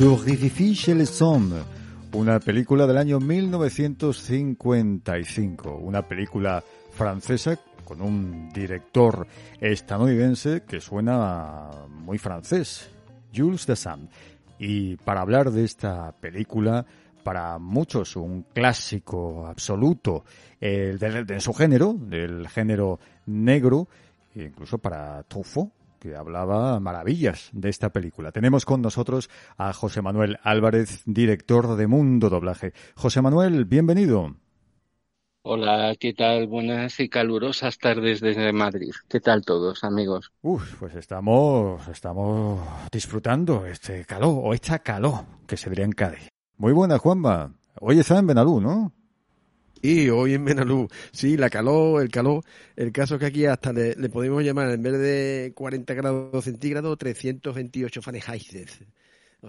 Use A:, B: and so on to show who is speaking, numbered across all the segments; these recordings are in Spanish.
A: les hommes, una película del año 1955, una película francesa con un director estadounidense que suena muy francés, Jules Dassin. Y para hablar de esta película, para muchos un clásico absoluto de, de, su género, del género negro, incluso para Truffaut, que hablaba maravillas de esta película. Tenemos con nosotros a José Manuel Álvarez, director de Mundo Doblaje. José Manuel, bienvenido.
B: Hola, ¿qué tal? Buenas y calurosas tardes desde Madrid. ¿Qué tal todos, amigos?
A: Uf, pues estamos, estamos disfrutando este calor, o esta calor, que se diría en Cádiz. Muy buena, Juanma. Hoy está en Benalú, ¿no?
C: Y hoy en Benalú, sí, la calor, el calor, el caso que aquí hasta le, podemos llamar en vez de 40 grados centígrados, 328 Fahrenheit.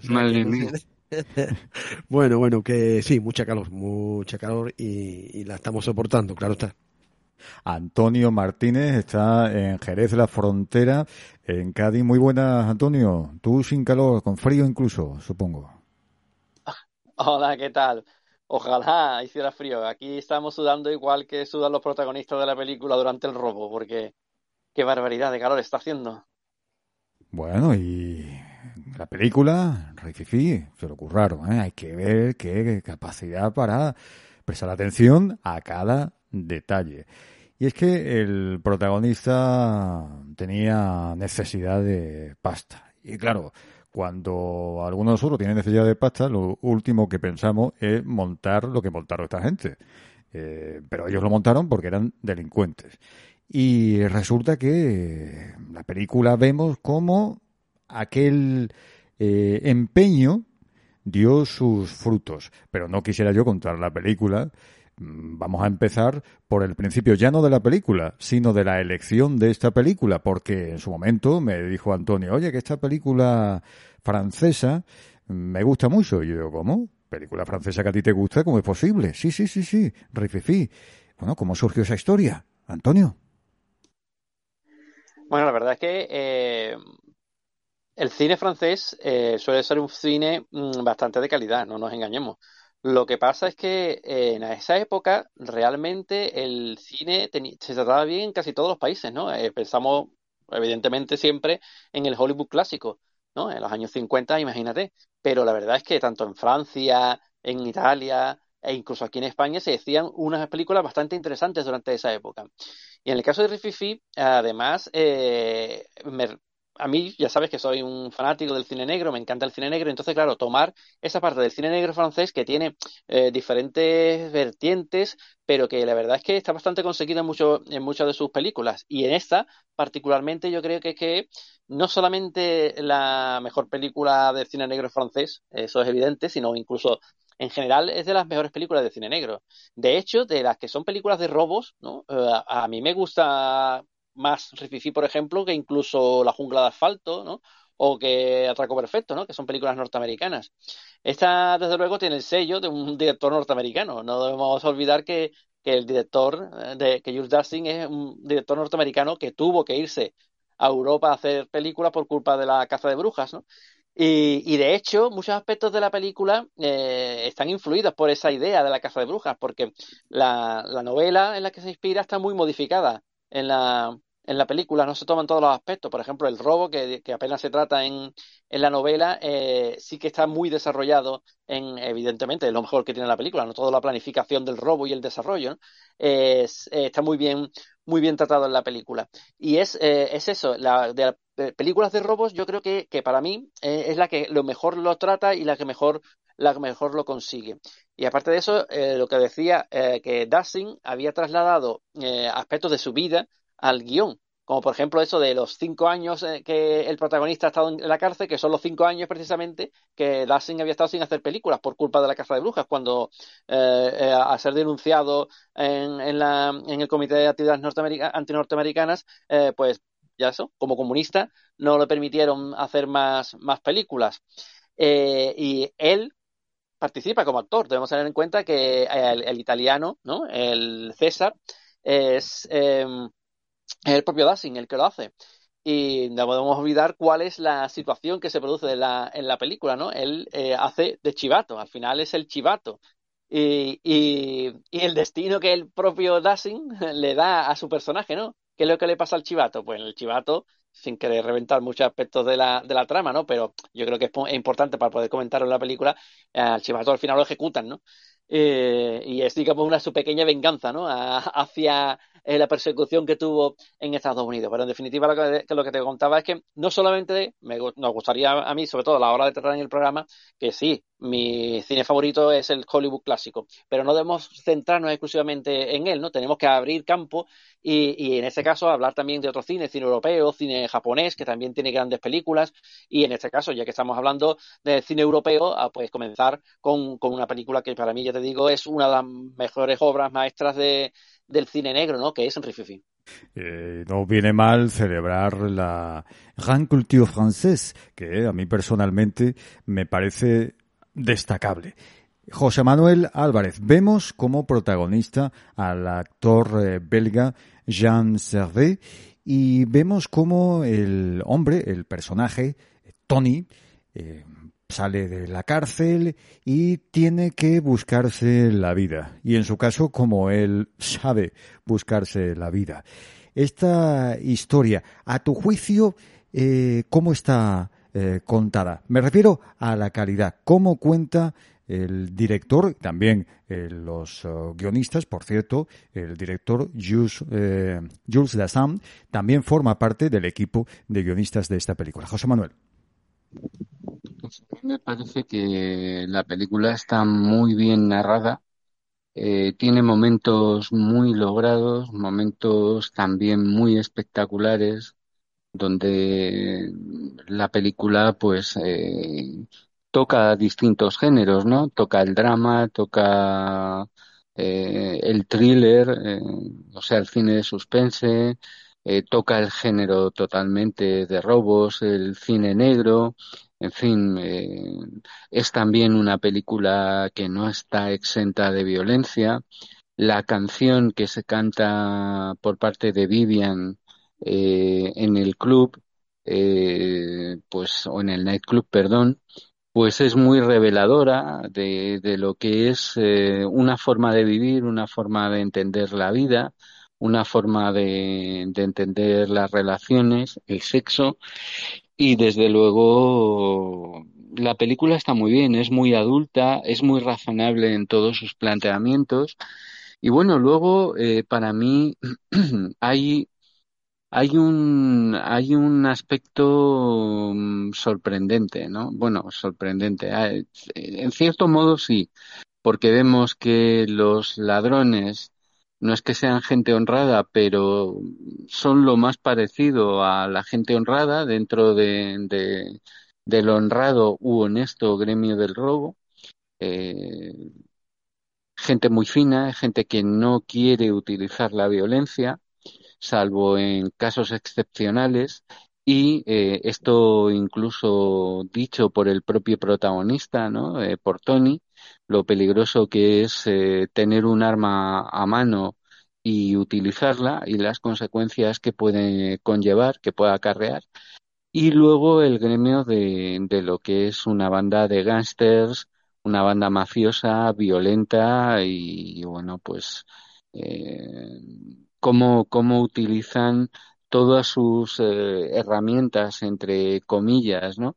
B: Madre mía.
C: bueno, bueno, que sí, mucha calor, mucha calor y, la estamos soportando, claro está.
A: Antonio Martínez está en Jerez de la Frontera, en Cádiz. Muy buenas, Antonio. Tú sin calor, con frío incluso, supongo.
D: Hola, ¿qué tal? Ojalá hiciera frío. Aquí estamos sudando igual que sudan los protagonistas de la película durante el robo, porque qué barbaridad de calor está haciendo.
A: Bueno, y la película, Rififi, se lo ocurraron, ¿eh? Hay que ver qué capacidad para prestar atención a cada detalle. Y es que el protagonista tenía necesidad de pasta. Y claro, cuando alguno de nosotros tiene necesidad de pasta, lo último que pensamos es montar lo que montaron esta gente. Eh, pero ellos lo montaron porque eran delincuentes. Y resulta que la película vemos como aquel eh, empeño dio sus frutos. Pero no quisiera yo contar la película. Mm, vamos a empezar por el principio ya no de la película, sino de la elección de esta película, porque en su momento me dijo Antonio, oye, que esta película francesa me gusta mucho. Y yo ¿cómo? ¿Película francesa que a ti te gusta? ¿Cómo es posible? Sí, sí, sí, sí, Rififi. Bueno, ¿cómo surgió esa historia? Antonio.
D: Bueno, la verdad es que eh, el cine francés eh, suele ser un cine mm, bastante de calidad, no nos engañemos. Lo que pasa es que eh, en esa época realmente el cine se trataba bien en casi todos los países, ¿no? pensamos evidentemente siempre en el Hollywood clásico, ¿no? En los años 50, imagínate. Pero la verdad es que tanto en Francia, en Italia e incluso aquí en España se decían unas películas bastante interesantes durante esa época. Y en el caso de Rififi, además, eh, a mí ya sabes que soy un fanático del cine negro, me encanta el cine negro, entonces claro, tomar esa parte del cine negro francés que tiene eh, diferentes vertientes, pero que la verdad es que está bastante conseguida en, muchas de sus películas. Y en esta, particularmente, yo creo que es que no solamente la mejor película de cine negro francés, eso es evidente, sino incluso en general es de las mejores películas de cine negro. De hecho, de las que son películas de robos, ¿no? Eh, a mí me gusta más Rififi, por ejemplo, que incluso La jungla de asfalto. O que Atraco Perfecto, ¿no? Que son películas norteamericanas. Esta, desde luego, tiene el sello de un director norteamericano. No debemos olvidar que, el director, eh, de, que Jules es un director norteamericano que tuvo que irse a Europa a hacer películas por culpa de la caza de brujas, ¿no? Y, de hecho, muchos aspectos de la película eh, están influidos por esa idea de la caza de brujas, porque la, novela en la que se inspira está muy modificada en la, en la película, no se toman todos los aspectos. Por ejemplo, el robo, que, apenas se trata en, en la novela, eh, sí que está muy desarrollado en, evidentemente, es lo mejor que tiene la película, no toda la planificación del robo y el desarrollo, eh, está muy bien muy bien tratado en la película. Y es, eh, es eso, la, de, películas de robos yo creo que, que para mí es la que lo mejor lo trata y la que mejor, la que mejor lo consigue. Y aparte de eso, eh, lo que decía, que Dassing había trasladado aspectos de su vida al guion como por ejemplo eso de los cinco años eh, que el protagonista ha estado en la cárcel, que son los cinco años precisamente que Lassing había estado sin hacer películas por culpa de la Casa de Brujas, cuando eh, eh, a ser denunciado en, en el Comité de Actividades Antinorteamericanas, pues ya eso, como comunista, no le permitieron hacer más, más películas. y él participa como actor. Debemos tener en cuenta que el, el italiano, ¿no? El César, es em, el propio Dassing el que lo hace. y no podemos olvidar cuál es la situación que se produce en la, película, ¿no? Él eh, hace de chivato, al final es el chivato. Y, y, el destino que el propio Dashing le da a su personaje, ¿no? ¿Qué es lo que le pasa al chivato? Pues el chivato, sin querer reventar muchos aspectos de la, de la trama, ¿no? Pero yo creo que es, importante para poder comentar en la película, al chivato al final lo ejecutan, ¿no? Eh, y es, digamos, una su pequeña venganza, ¿no? hacia eh, la persecución que tuvo en Estados Unidos. Pero en definitiva, lo que, lo que te contaba es que no solamente me, nos gustaría a mí, sobre todo a la hora de tratar en el programa, que sí, mi cine favorito es el Hollywood clásico, pero no debemos centrarnos exclusivamente en él, ¿no? Tenemos que abrir campo y, y en este caso hablar también de otro cine, cine europeo, cine japonés, que también tiene grandes películas, y en este caso, ya que estamos hablando de cine europeo, pues comenzar con, con una película que para mí, ya te digo, es una de las mejores obras maestras de, del cine negro, ¿no? Que es Henri Fifi.
A: Eh, no viene mal celebrar la Gran Culture Française, que a mí personalmente me parece destacable. José Manuel Álvarez, vemos como protagonista al actor eh, belga Jean Servet y vemos como el hombre, el personaje, Tony, eh, sale de la cárcel y tiene que buscarse la vida. Y en su caso, como él sabe buscarse la vida. Esta historia, a tu juicio, eh, ¿cómo está eh, contada? Me refiero a la calidad. ¿Cómo cuenta el director, también eh, los oh, guionistas, por cierto, el director Jules, Jules Dassin también forma parte del equipo de guionistas de esta película. José Manuel.
B: Me parece que la película está muy bien narrada, eh, tiene momentos muy logrados, momentos también muy espectaculares, donde la película pues eh, toca distintos géneros, ¿no? Toca el drama, toca eh, el thriller, o sea, el cine de suspense, toca el género totalmente de robos, el cine negro, en fin, eh, es también una película que no está exenta de violencia. La canción que se canta por parte de Vivian eh, en el club, eh, pues, o en el nightclub, perdón, pues es muy reveladora de, de lo que es una forma de vivir, una forma de entender la vida, una forma de, de entender las relaciones, el sexo y desde luego la película está muy bien, es muy adulta, es muy razonable en todos sus planteamientos. Y bueno, luego eh, para mí hay, hay, un, hay un aspecto mm, sorprendente, ¿no? Bueno, sorprendente. Ah, en cierto modo sí, porque vemos que los ladrones no es que sean gente honrada, pero son lo más parecido a la gente honrada dentro de, del honrado u honesto gremio del robo. Eh, gente muy fina, gente que no quiere utilizar la violencia, salvo en casos excepcionales, y eh, esto incluso dicho por el propio protagonista, ¿no? Eh, por Tony, lo peligroso que es eh, tener un arma a mano y utilizarla y las consecuencias que puede conllevar, que pueda acarrear. Y luego el gremio de, de lo que es una banda de gángsters, una banda mafiosa, violenta y, bueno, pues eh, cómo, cómo utilizan todas sus eh, herramientas, entre comillas, ¿no?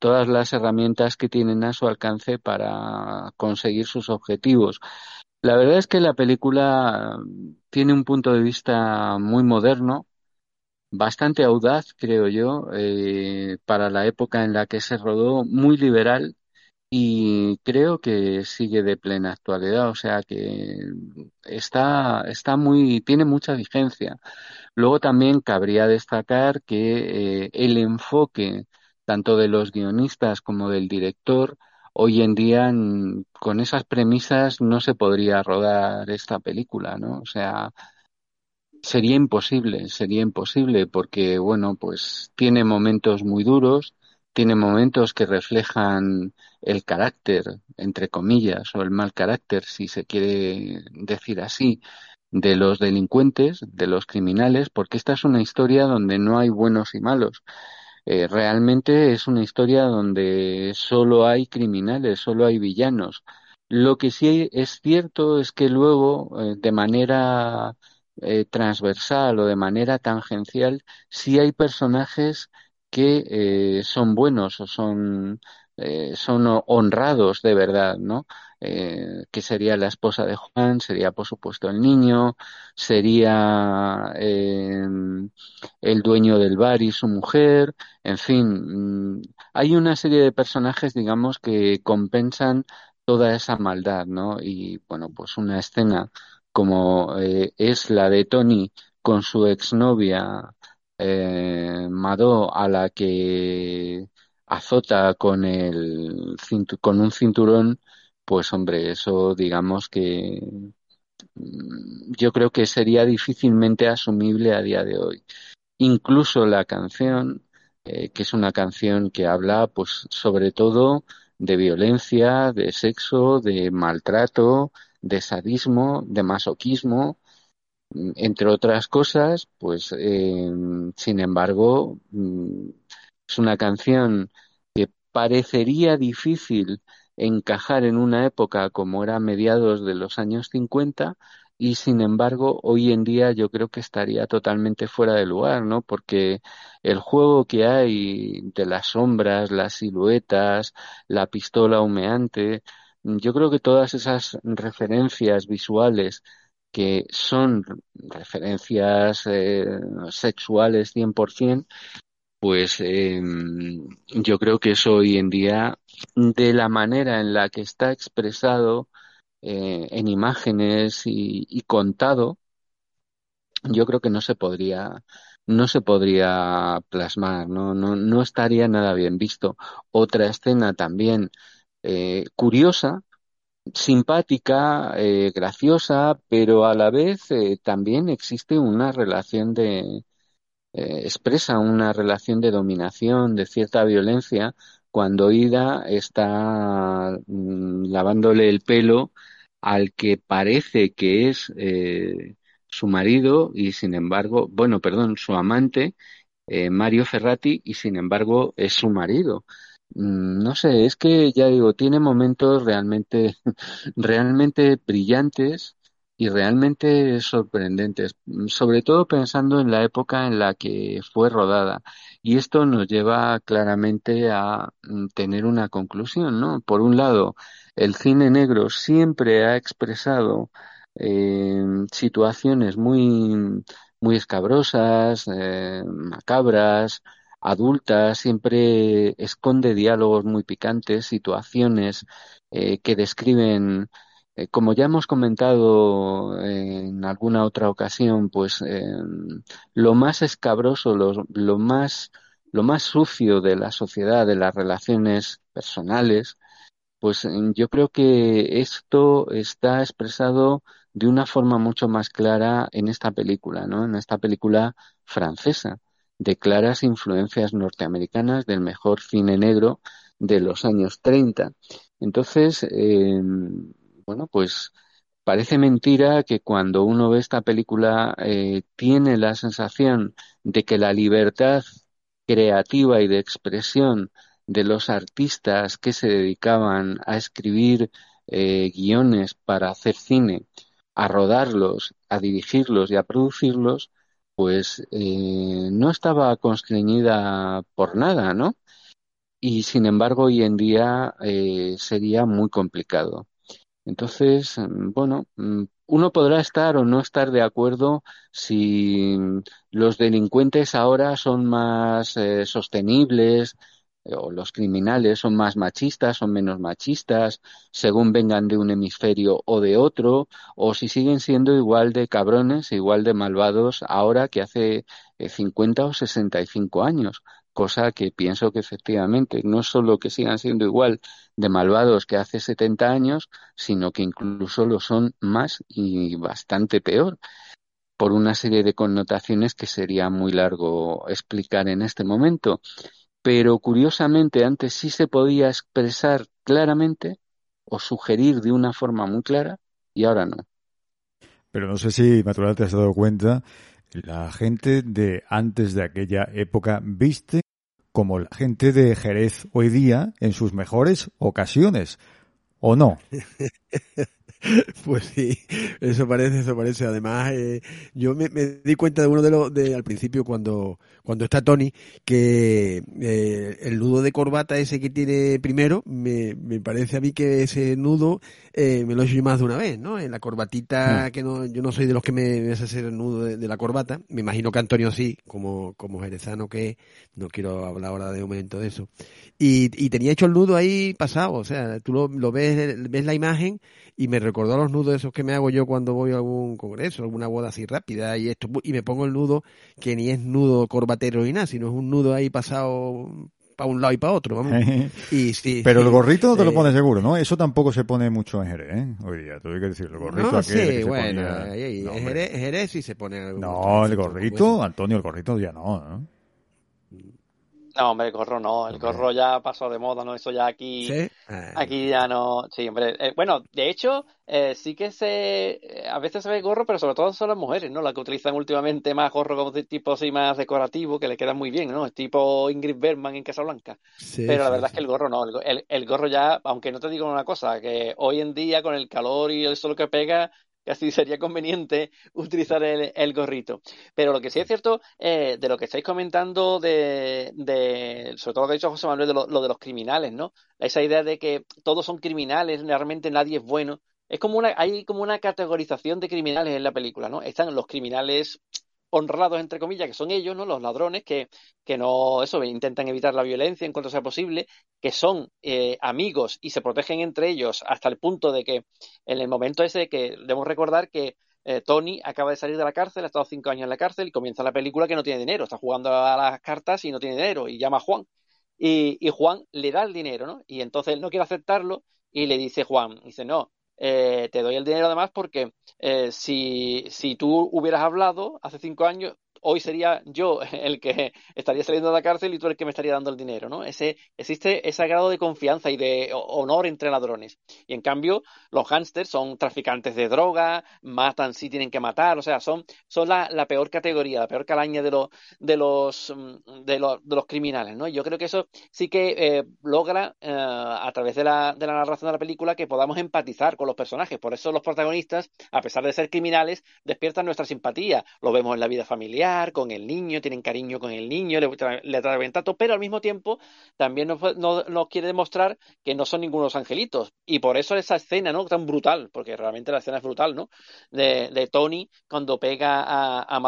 B: Todas las herramientas que tienen a su alcance para conseguir sus objetivos. La verdad es que la película tiene un punto de vista muy moderno, bastante audaz, creo yo, eh, para la época en la que se rodó, muy liberal y creo que sigue de plena actualidad, o sea que está, está muy, tiene mucha vigencia. Luego también cabría destacar que eh, el enfoque tanto de los guionistas como del director, hoy en día con esas premisas no se podría rodar esta película, ¿no? O sea, sería imposible, sería imposible porque, bueno, pues tiene momentos muy duros, tiene momentos que reflejan el carácter, entre comillas, o el mal carácter, si se quiere decir así, de los delincuentes, de los criminales, porque esta es una historia donde no hay buenos y malos. Eh, realmente es una historia donde solo hay criminales, solo hay villanos. Lo que sí es cierto es que luego, eh, de manera eh, transversal o de manera tangencial, sí hay personajes que son buenos o son, son honrados de verdad, ¿no? Eh, que sería la esposa de Juan, sería por supuesto el niño, sería eh, el dueño del bar y su mujer, en fin, mm, hay una serie de personajes, digamos, que compensan toda esa maldad, ¿no? Y bueno, pues una escena como eh, es la de Tony con su exnovia eh, Mado, a la que azota con el con un cinturón pues hombre, eso digamos que mm, yo creo que sería difícilmente asumible a día de hoy. Incluso la canción, eh, que es una canción que habla pues sobre todo de violencia, de sexo, de maltrato, de sadismo, de masoquismo, mm, entre otras cosas, pues eh, sin embargo mm, es una canción que parecería difícil encajar en una época como era mediados de los años 50 y sin embargo hoy en día yo creo que estaría totalmente fuera de lugar, ¿no? Porque el juego que hay de las sombras, las siluetas, la pistola humeante, yo creo que todas esas referencias visuales que son referencias eh, sexuales 100%, pues eh, yo creo que eso hoy en día, de la manera en la que está expresado eh, en imágenes y, contado, yo creo que no se podría no se podría plasmar, no, no, no estaría nada bien visto. Otra escena también eh, curiosa, simpática, eh, graciosa, pero a la vez eh, también existe una relación de, eh, expresa una relación de dominación, de cierta violencia, cuando Ida está mm, lavándole el pelo al que parece que es eh, su marido y sin embargo, bueno, perdón, su amante, eh, Mario Ferrati, y sin embargo es su marido. Mm, no sé, es que ya digo, tiene momentos realmente, realmente brillantes y realmente sorprendentes, sobre todo pensando en la época en la que fue rodada. Y esto nos lleva claramente a mm, tener una conclusión, ¿no? Por un lado, el cine negro siempre ha expresado eh, situaciones muy, muy escabrosas, eh, macabras, adultas, siempre esconde diálogos muy picantes, situaciones eh, que describen eh, como ya hemos comentado en alguna otra ocasión, pues em, lo más escabroso, lo, más, lo más sucio de la sociedad, de las relaciones personales, pues yo creo que esto está expresado de una forma mucho más clara en esta película, ¿no? En esta película francesa, de claras influencias norteamericanas del mejor cine negro de los años 30. Entonces, eh, bueno, pues parece mentira que cuando uno ve esta película eh, tiene la sensación de que la libertad creativa y de expresión de los artistas que se dedicaban a escribir eh, guiones para hacer cine, a rodarlos, a dirigirlos y a producirlos, pues eh, no estaba constreñida por nada, ¿no? Y sin embargo hoy en día sería muy complicado. Entonces, mm, bueno, mm, uno podrá estar o no estar de acuerdo si los delincuentes ahora son más eh, sostenibles eh, o los criminales son más machistas, son menos machistas, según vengan de un hemisferio o de otro, o si siguen siendo igual de cabrones, igual de malvados ahora que hace 50 eh, o 65 años cosa que pienso que efectivamente no solo que sigan siendo igual de malvados que hace 70 años, sino que incluso lo son más y bastante peor por una serie de connotaciones que sería muy largo explicar en este momento. Pero curiosamente antes sí se podía expresar claramente o sugerir de una forma muy clara y ahora no.
A: Pero no sé si, Natural, te has dado cuenta, la gente de antes de aquella época viste como la gente de Jerez hoy día en sus mejores ocasiones, ¿o no?
C: Pues sí, eso parece, eso parece. Además, eh, yo me, di cuenta de uno de los, de, al principio cuando, cuando está Tony, que eh, el nudo de corbata ese que tiene primero, me, me parece a mí que ese nudo eh, me lo he hecho yo más de una vez, ¿no? En la corbatita, mm. que no, yo no soy de los que me, me hace hacer el nudo de, la corbata. Me imagino que Antonio sí, como, como jerezano que no quiero hablar ahora de momento de eso. Y, y tenía hecho el nudo ahí pasado, o sea, tú lo, lo ves, ves la imagen y me recordó a los nudos esos que me hago yo cuando voy a algún congreso, alguna boda así rápida y esto y me pongo el nudo que ni es nudo corbatero ni nada, sino es un nudo ahí pasado para un lado y para otro, vamos. y sí,
A: Pero el gorrito no te lo pones seguro, ¿no? Eso tampoco se pone mucho en Jerez, ¿eh? Hoy día, tengo que decir, el gorrito
C: no, sí, bueno, en Jerez, sí se pone
A: No, el gorrito, Antonio, el gorrito ya no, ¿no?
D: No, hombre, el gorro no, el gorro ya pasó de moda, ¿no? Eso ya aquí, ah. aquí ya no, sí, hombre. Eh, bueno, de hecho, eh, sí que se, eh, a veces se ve gorro, pero sobre todo son las mujeres, ¿no? Las que utilizan últimamente más gorro como de tipo así más decorativo, que le quedan muy bien, ¿no? Es tipo Ingrid Bergman en Casablanca. Sí, pero la verdad es que el gorro no, el, el, gorro ya, aunque no te digo una cosa, que hoy en día con el calor y el sol que pega, casi sería conveniente utilizar el, gorrito. Pero lo que sí es cierto, eh, de lo que estáis comentando, de, de, sobre todo lo que ha dicho José Manuel, de lo, de los criminales, ¿no? Esa idea de que todos son criminales, realmente nadie es bueno. Es como una, hay como una categorización de criminales en la película, ¿no? Están los criminales honrados, entre comillas, que son ellos, ¿no? Los ladrones que, que no, eso, intentan evitar la violencia en cuanto sea posible, que son eh, amigos y se protegen entre ellos hasta el punto de que en el momento ese que debemos recordar que eh, Tony acaba de salir de la cárcel, ha estado cinco años en la cárcel y comienza la película que no tiene dinero, está jugando a las cartas y no tiene dinero y llama a Juan. Y, y Juan le da el dinero, ¿no? Y entonces él no quiere aceptarlo y le dice Juan, dice, no, eh, te doy el dinero además porque eh, si, si tú hubieras hablado hace cinco años, hoy sería yo el que estaría saliendo de la cárcel y tú el que me estaría dando el dinero, ¿no? Ese, existe ese grado de confianza y de honor entre ladrones. Y en cambio, los gángsters son traficantes de droga, matan si tienen que matar, o sea, son, son la, peor categoría, la peor calaña de, de, los, mm, de, los, de los criminales, ¿no? Yo creo que eso sí que eh, logra, eh, a través de la, de la narración de la película, que podamos empatizar con los personajes. Por eso los protagonistas, a pesar de ser criminales, despiertan nuestra simpatía. Lo vemos en la vida familiar, con el niño, tienen cariño con el niño, le, traen tanto, pero al mismo tiempo también nos, quiere demostrar que no son ningunos angelitos. Y por eso esa escena, ¿no? Tan brutal, porque realmente la escena es brutal, ¿no? De, Tony cuando pega a, a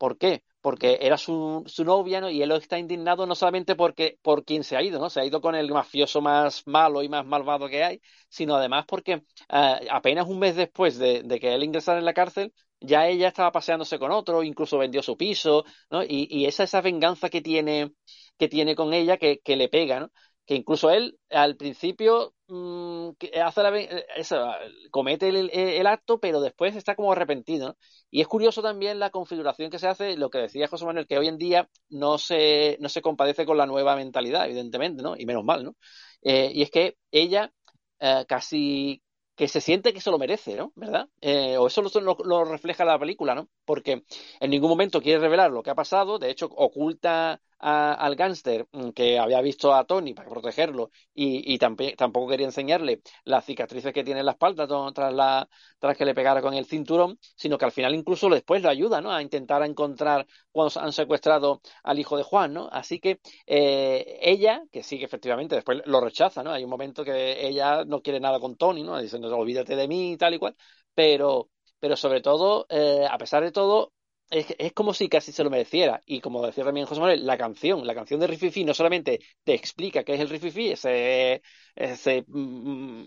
D: ¿Por qué? Porque era su, su novia, ¿no? Y él está indignado no solamente porque, por quien se ha ido, ¿no? Se ha ido con el mafioso más malo y más malvado que hay, sino además porque eh, apenas un mes después de, de, que él ingresara en la cárcel, ya ella estaba paseándose con otro, incluso vendió su piso, ¿no? Y, y esa, esa venganza que tiene, que tiene con ella que, que le pega, ¿no? Que incluso él al principio mmm, hace la, eso, comete el, el, acto, pero después está como arrepentido. ¿no? Y es curioso también la configuración que se hace, lo que decía José Manuel, que hoy en día no se, no se compadece con la nueva mentalidad, evidentemente, ¿no? Y menos mal, ¿no? Eh, y es que ella eh, casi, que se siente que se lo merece, ¿no? ¿Verdad? Eh, o eso lo, lo, refleja la película, ¿no? Porque en ningún momento quiere revelar lo que ha pasado, de hecho oculta al gángster mm, que había visto a Tony para protegerlo y, tampoco quería enseñarle las cicatrices que tiene en la espalda tras que le pegara con el cinturón, sino que al final incluso después lo ayuda ¿no? a intentar encontrar cuando han secuestrado al hijo de Juan. ¿no? Así que eh, ella, que sí que efectivamente después lo rechaza, ¿no? hay un momento que ella no quiere nada con Tony, ¿no? diciendo olvídate de mí y tal y cual, pero pero sobre todo, eh, a pesar de todo, es, es, como si casi se lo mereciera. Y como decía también José Manuel, la canción, la canción de Rififi no solamente te explica qué es el Rififi, ese, ese mm,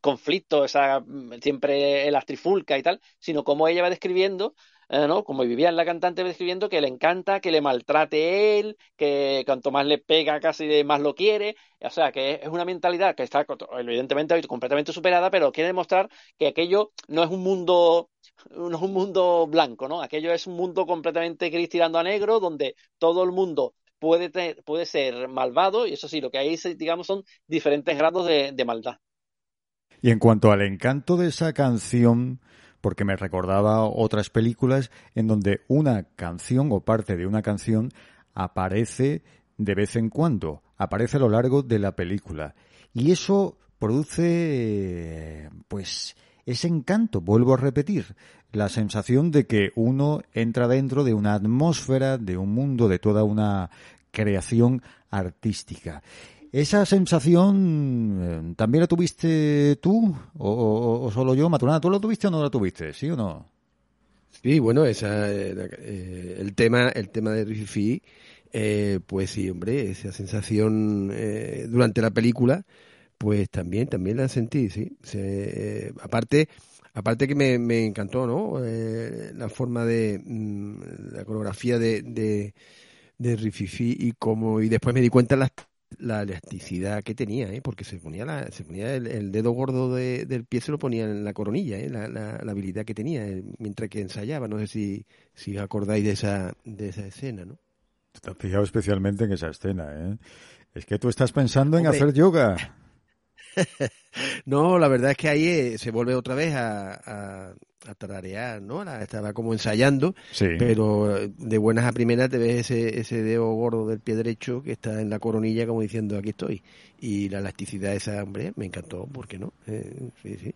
D: conflicto, esa siempre la trifulca y tal, sino como ella va describiendo, eh, ¿no? Como vivía la cantante describiendo que le encanta que le maltrate él, que cuanto más le pega casi más lo quiere. O sea, que es una mentalidad que está evidentemente completamente superada, pero quiere demostrar que aquello no es un mundo no es un mundo blanco, ¿no? Aquello es un mundo completamente gris tirando a negro, donde todo el mundo puede, puede ser malvado, y eso sí, lo que hay, digamos, son diferentes grados de, de maldad.
A: Y en cuanto al encanto de esa canción, porque me recordaba otras películas en donde una canción o parte de una canción aparece de vez en cuando, aparece a lo largo de la película. Y eso produce, pues, ese encanto, vuelvo a repetir, la sensación de que uno entra dentro de una atmósfera, de un mundo, de toda una creación artística. ¿Esa sensación eh, también la tuviste tú o, solo yo? Maturana, ¿tú la tuviste o no la tuviste? ¿Sí o no?
C: Sí, bueno, esa, eh, eh, el tema, el tema de Rififi, pues sí, hombre, esa sensación durante la película, pues también, también la sentí, sí. aparte, aparte que me, me encantó, ¿no? la forma de, mm, la coreografía de, de, de Rififi y como, y después me di cuenta las la elasticidad que tenía, ¿eh? porque se ponía, la, se ponía el, dedo gordo del pie, se lo ponía en la coronilla, ¿eh? la, la, habilidad que tenía eh, mientras que ensayaba. No sé si, si acordáis de esa, de esa escena, ¿no?
A: Te has fijado especialmente en esa escena, ¿eh? Es que tú estás pensando en hacer yoga.
C: no, la verdad es que ahí eh, se vuelve otra vez a, a tararear, ¿no? estaba como ensayando, pero eh, de buenas a primeras te ves ese, ese dedo gordo del pie derecho que está en la coronilla como diciendo aquí estoy. Y la elasticidad de esa, hombre, me encantó, ¿por qué no? Eh, sí, sí.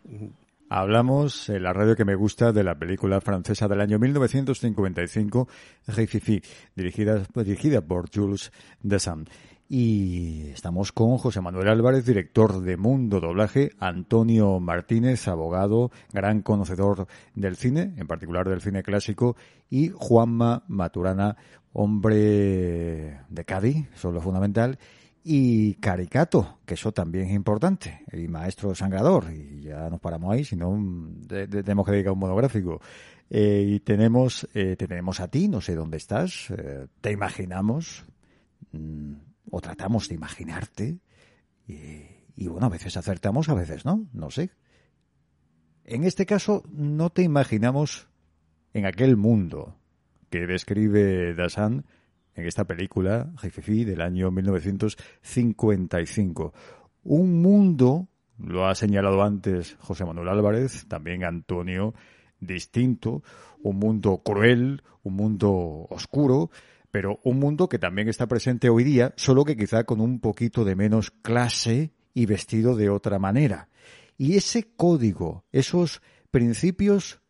A: Hablamos en la radio que me gusta de la película francesa del año 1955, Rififi, dirigida, dirigida por Jules Dessin. Y estamos con José Manuel Álvarez, director de Mundo Doblaje, Antonio Martínez, abogado, gran conocedor del cine, en particular del cine clásico, y Juanma Maturana, hombre de Cádiz, eso es lo fundamental, y Caricato, que eso también es importante, y maestro sangrador, y ya nos paramos ahí, si no tenemos que dedicar un monográfico. Eh, y tenemos, eh, tenemos a ti, no sé dónde estás, eh, te imaginamos. O tratamos de imaginarte y, bueno, a veces acertamos, a veces no, no sé. En este caso no te imaginamos en aquel mundo que describe Dassan en esta película, Jefefi, del año 1955. Un mundo, lo ha señalado antes José Manuel Álvarez, también Antonio, distinto, un mundo cruel, un mundo oscuro, pero un mundo que también está presente hoy día, solo que quizá con un poquito de menos clase y vestido de otra manera. Y ese código, esos principios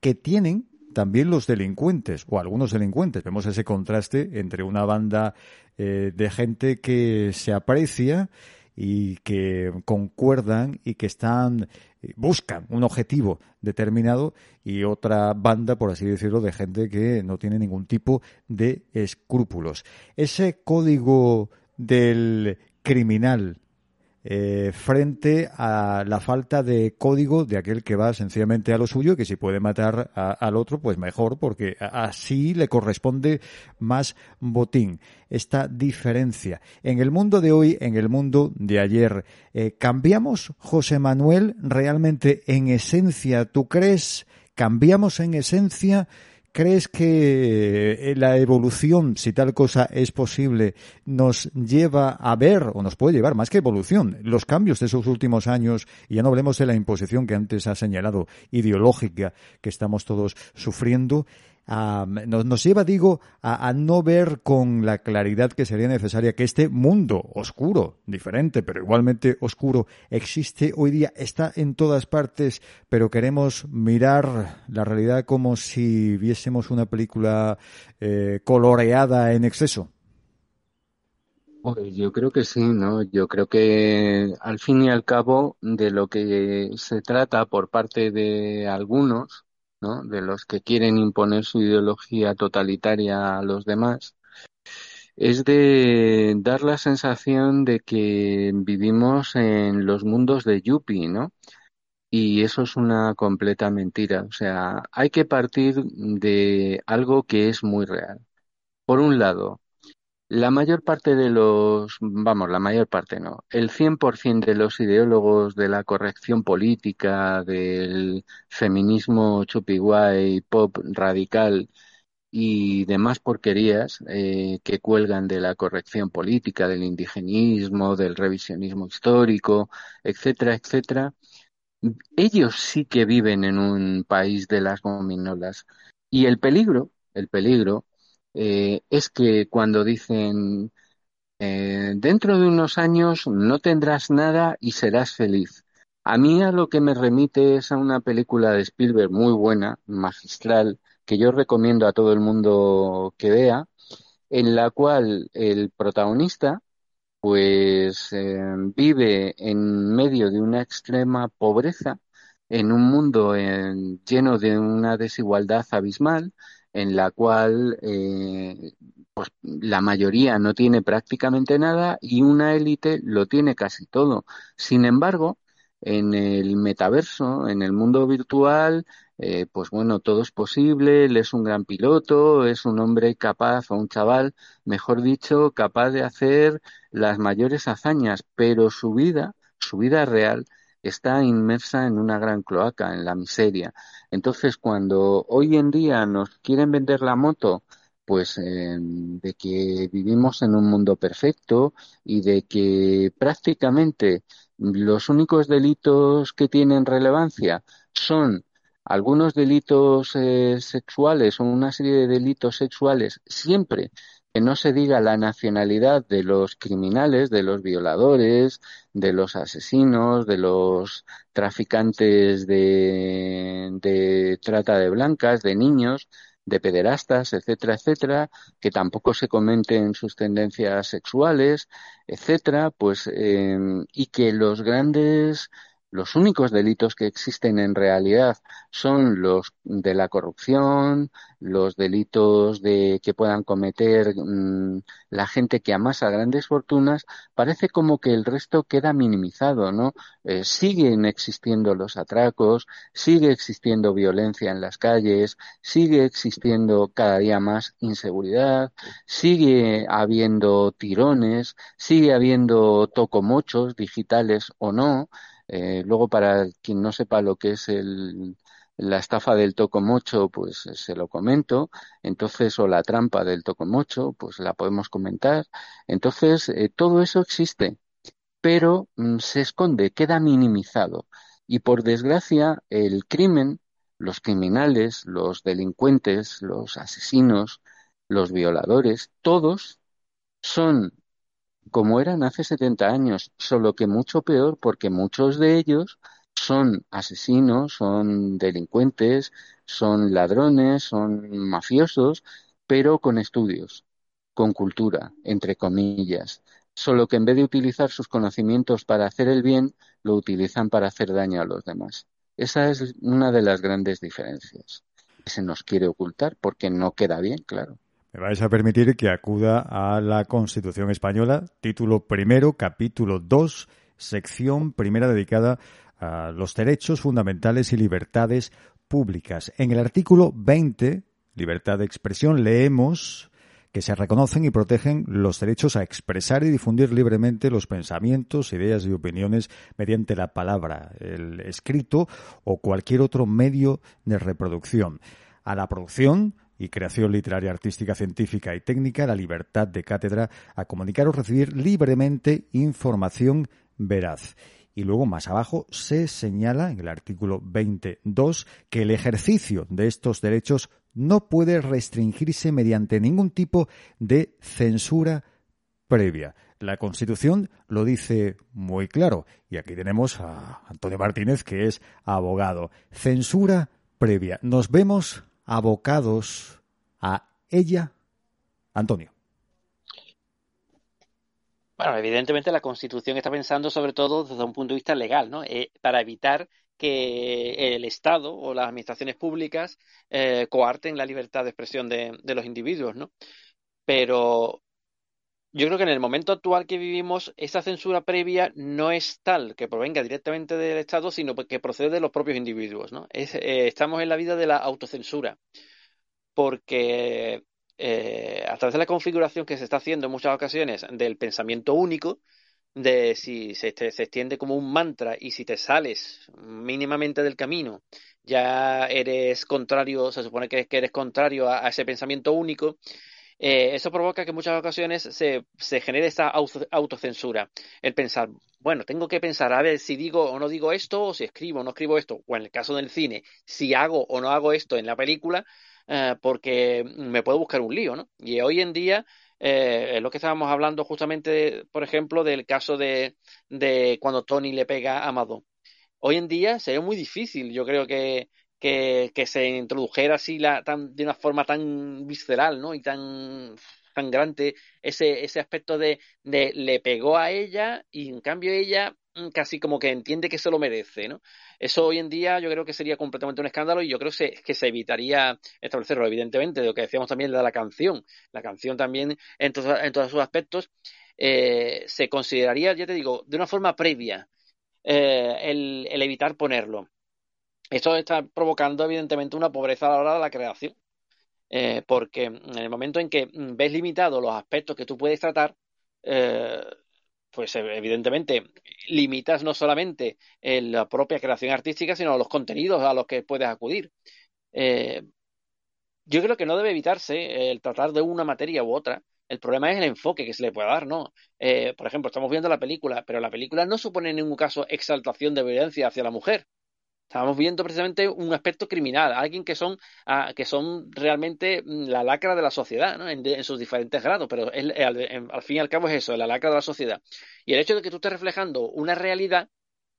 A: que tienen también los delincuentes o algunos delincuentes. Vemos ese contraste entre una banda eh, de gente que se aprecia y que concuerdan y que están eh, buscan un objetivo determinado y otra banda, por así decirlo, de gente que no tiene ningún tipo de escrúpulos. Ese código del criminal eh, frente a la falta de código de aquel que va sencillamente a lo suyo, que si puede matar al otro, pues mejor, porque así le corresponde más botín. Esta diferencia. En el mundo de hoy, en el mundo de ayer, eh, ¿cambiamos, José Manuel, realmente en esencia? ¿Tú crees? ¿Cambiamos en esencia? ¿Crees que eh, la evolución, si tal cosa es posible, nos lleva a ver, o nos puede llevar, más que evolución, los cambios de esos últimos años, y ya no hablemos de la imposición que antes ha señalado, ideológica, que estamos todos sufriendo, nos, lleva, digo, a, no ver con la claridad que sería necesaria que este mundo oscuro, diferente, pero igualmente oscuro, existe hoy día, está en todas partes, pero queremos mirar la realidad como si viésemos una película eh, coloreada en exceso.
B: Pues yo creo que sí, ¿no? Yo creo que al fin y al cabo de lo que se trata por parte de algunos de los que quieren imponer su ideología totalitaria a los demás, es de dar la sensación de que vivimos en los mundos de Yuppie, ¿no? Y eso es una completa mentira. O sea, hay que partir de algo que es muy real. Por un lado, la mayor parte de los, vamos, la mayor parte no, el 100% de los ideólogos de la corrección política, del feminismo chupiguay, pop radical y demás porquerías eh, que cuelgan de la corrección política, del indigenismo, del revisionismo histórico, etcétera, etcétera, ellos sí que viven en un país de las gominolas. Y el peligro, el peligro, eh, es que cuando dicen eh, dentro de unos años no tendrás nada y serás feliz. A mí a lo que me remite es a una película de Spielberg muy buena, magistral, que yo recomiendo a todo el mundo que vea, en la cual el protagonista pues eh, vive en medio de una extrema pobreza, en un mundo lleno de una desigualdad abismal, en la cual eh, pues la mayoría no tiene prácticamente nada y una élite lo tiene casi todo. Sin embargo, en el metaverso, en el mundo virtual, eh, pues bueno, todo es posible, él es un gran piloto, es un hombre capaz, o un chaval, mejor dicho, capaz de hacer las mayores hazañas, pero su vida, su vida real, está inmersa en una gran cloaca, en la miseria. Entonces, cuando hoy en día nos quieren vender la moto, pues eh, de que vivimos en un mundo perfecto y de que prácticamente los únicos delitos que tienen relevancia son algunos delitos eh, sexuales o una serie de delitos sexuales siempre que no se diga la nacionalidad de los criminales, de los violadores, de los asesinos, de los traficantes de, de trata de blancas, de niños, de pederastas, etcétera, etcétera, que tampoco se comenten sus tendencias sexuales, etcétera, pues, eh, y que los grandes los únicos delitos que existen en realidad son los de la corrupción, los delitos de que puedan cometer mm, la gente que amasa grandes fortunas, parece como que el resto queda minimizado, ¿no? Eh, siguen existiendo los atracos, sigue existiendo violencia en las calles, sigue existiendo cada día más inseguridad, sigue habiendo tirones, sigue habiendo tocomochos digitales o no, eh, luego, para quien no sepa lo que es el, la estafa del tocomocho, pues eh, se lo comento. Entonces, o la trampa del tocomocho, pues la podemos comentar. Entonces, eh, todo eso existe, pero mm, se esconde, queda minimizado. Y por desgracia, el crimen, los criminales, los delincuentes, los asesinos, los violadores, todos son como eran hace 70 años, solo que mucho peor porque muchos de ellos son asesinos, son delincuentes, son ladrones, son mafiosos, pero con estudios, con cultura, entre comillas. Solo que en vez de utilizar sus conocimientos para hacer el bien, lo utilizan para hacer daño a los demás. Esa es una de las grandes diferencias. Se nos quiere ocultar porque no queda bien, claro.
A: Me vais a permitir que acuda a la Constitución Española, título primero, capítulo 2, sección primera dedicada a los derechos fundamentales y libertades públicas. En el artículo 20, libertad de expresión, leemos que se reconocen y protegen los derechos a expresar y difundir libremente los pensamientos, ideas y opiniones mediante la palabra, el escrito o cualquier otro medio de reproducción. A la producción, y creación literaria, artística, científica y técnica, la libertad de cátedra a comunicar o recibir libremente información veraz. Y luego más abajo se señala en el artículo 22 que el ejercicio de estos derechos no puede restringirse mediante ningún tipo de censura previa. La Constitución lo dice muy claro. Y aquí tenemos a Antonio Martínez, que es abogado. Censura previa. Nos vemos abocados a ella? Antonio.
D: Bueno, evidentemente la Constitución está pensando sobre todo desde un punto de vista legal, ¿no? Eh, para evitar que el Estado o las administraciones públicas eh, coarten la libertad de expresión de, de, los individuos, ¿no? Pero yo creo que en el momento actual que vivimos, esa censura previa no es tal que provenga directamente del Estado, sino que procede de los propios individuos. ¿no? Eh, estamos en la vida de la autocensura, porque eh, a través de la configuración que se está haciendo en muchas ocasiones del pensamiento único, de si se, extiende como un mantra y si te sales mínimamente del camino, ya eres contrario, se supone que, eres contrario a ese pensamiento único, eh, eso provoca que en muchas ocasiones se, se genere esa autocensura. El pensar, bueno, tengo que pensar a ver si digo o no digo esto, o si escribo o no escribo esto, o en el caso del cine, si hago o no hago esto en la película, eh, porque me puedo buscar un lío, ¿no? Y hoy en día eh, es lo que estábamos hablando justamente, por ejemplo, del caso de, de cuando Tony le pega a Amado. Hoy en día sería muy difícil, yo creo que, que, se introdujera así la, tan, de una forma tan visceral, ¿no? Y tan sangrante ese, ese aspecto de, le pegó a ella y en cambio ella casi como que entiende que se lo merece, ¿no? Eso hoy en día yo creo que sería completamente un escándalo y yo creo que se, que se evitaría establecerlo, evidentemente, de lo que decíamos también de la canción. La canción también, en, en todos sus aspectos, eh, se consideraría, ya te digo, de una forma previa eh, el, el evitar ponerlo. Esto está provocando, evidentemente, una pobreza a la hora de la creación. Eh, porque en el momento en que ves limitados los aspectos que tú puedes tratar, eh, pues evidentemente limitas no solamente la propia creación artística, sino los contenidos a los que puedes acudir. Eh, yo creo que no debe evitarse el tratar de una materia u otra. El problema es el enfoque que se le puede dar, ¿no? por ejemplo, estamos viendo la película, pero la película no supone en ningún caso exaltación de violencia hacia la mujer. Estábamos viendo precisamente un aspecto criminal, alguien que son, ah, que son realmente mm, la lacra de la sociedad, ¿no? en, sus diferentes grados, pero al, fin y al cabo es eso, la lacra de la sociedad. Y el hecho de que tú estés reflejando una realidad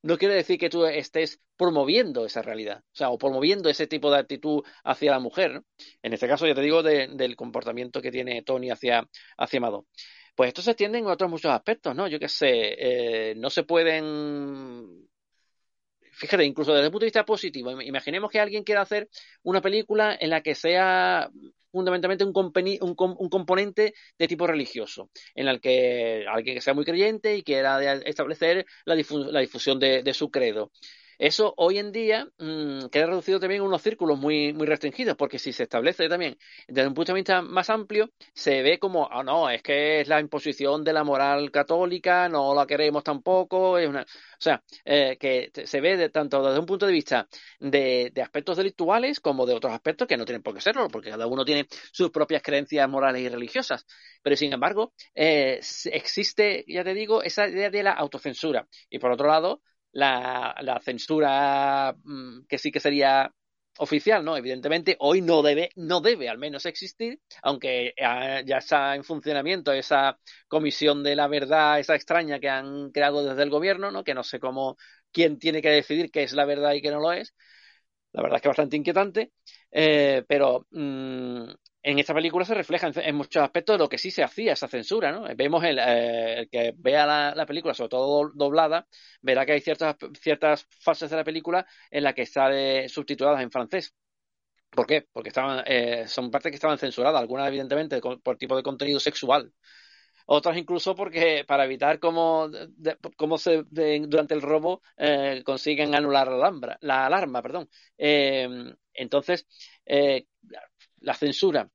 D: no quiere decir que tú estés promoviendo esa realidad, o sea, o promoviendo ese tipo de actitud hacia la mujer, ¿no? En este caso, ya te digo, del comportamiento que tiene Tony hacia, hacia Amado. Pues esto se extiende en otros muchos aspectos, ¿no? Yo qué sé, eh, no se pueden fíjate, incluso desde el punto de vista positivo, imaginemos que alguien quiera hacer una película en la que sea fundamentalmente un, un, componente de tipo religioso, en el que alguien que sea muy creyente y quiera establecer la, difusión de, su credo. Eso hoy en día mmm, queda reducido también a unos círculos muy, muy restringidos, porque si se establece también desde un punto de vista más amplio, se ve como, oh, no, es que es la imposición de la moral católica, no la queremos tampoco, es una... o sea, eh, que se ve de, tanto desde un punto de vista de, de, aspectos delictuales como de otros aspectos que no tienen por qué serlo, porque cada uno tiene sus propias creencias morales y religiosas. Pero sin embargo, eh, existe, ya te digo, esa idea de la autocensura. Y por otro lado, la, la censura mm, que sí que sería oficial, ¿no? Evidentemente hoy no debe, no debe al menos existir, aunque ya está en funcionamiento esa comisión de la verdad, esa extraña que han creado desde el gobierno, ¿no? Que no sé cómo, quién tiene que decidir qué es la verdad y qué no lo es. La verdad es que es bastante inquietante, eh, pero mm, en esta película se refleja en, muchos aspectos de lo que sí se hacía esa censura, ¿no? Vemos el, eh, que vea la, película, sobre todo doblada, verá que hay ciertas, ciertas fases de la película en las que están subtituladas en francés. ¿Por qué? Porque estaban, eh, son partes que estaban censuradas, algunas evidentemente por tipo de contenido sexual, otras incluso porque para evitar cómo, se durante el robo eh, consiguen anular la alarma, la alarma perdón. entonces, la censura,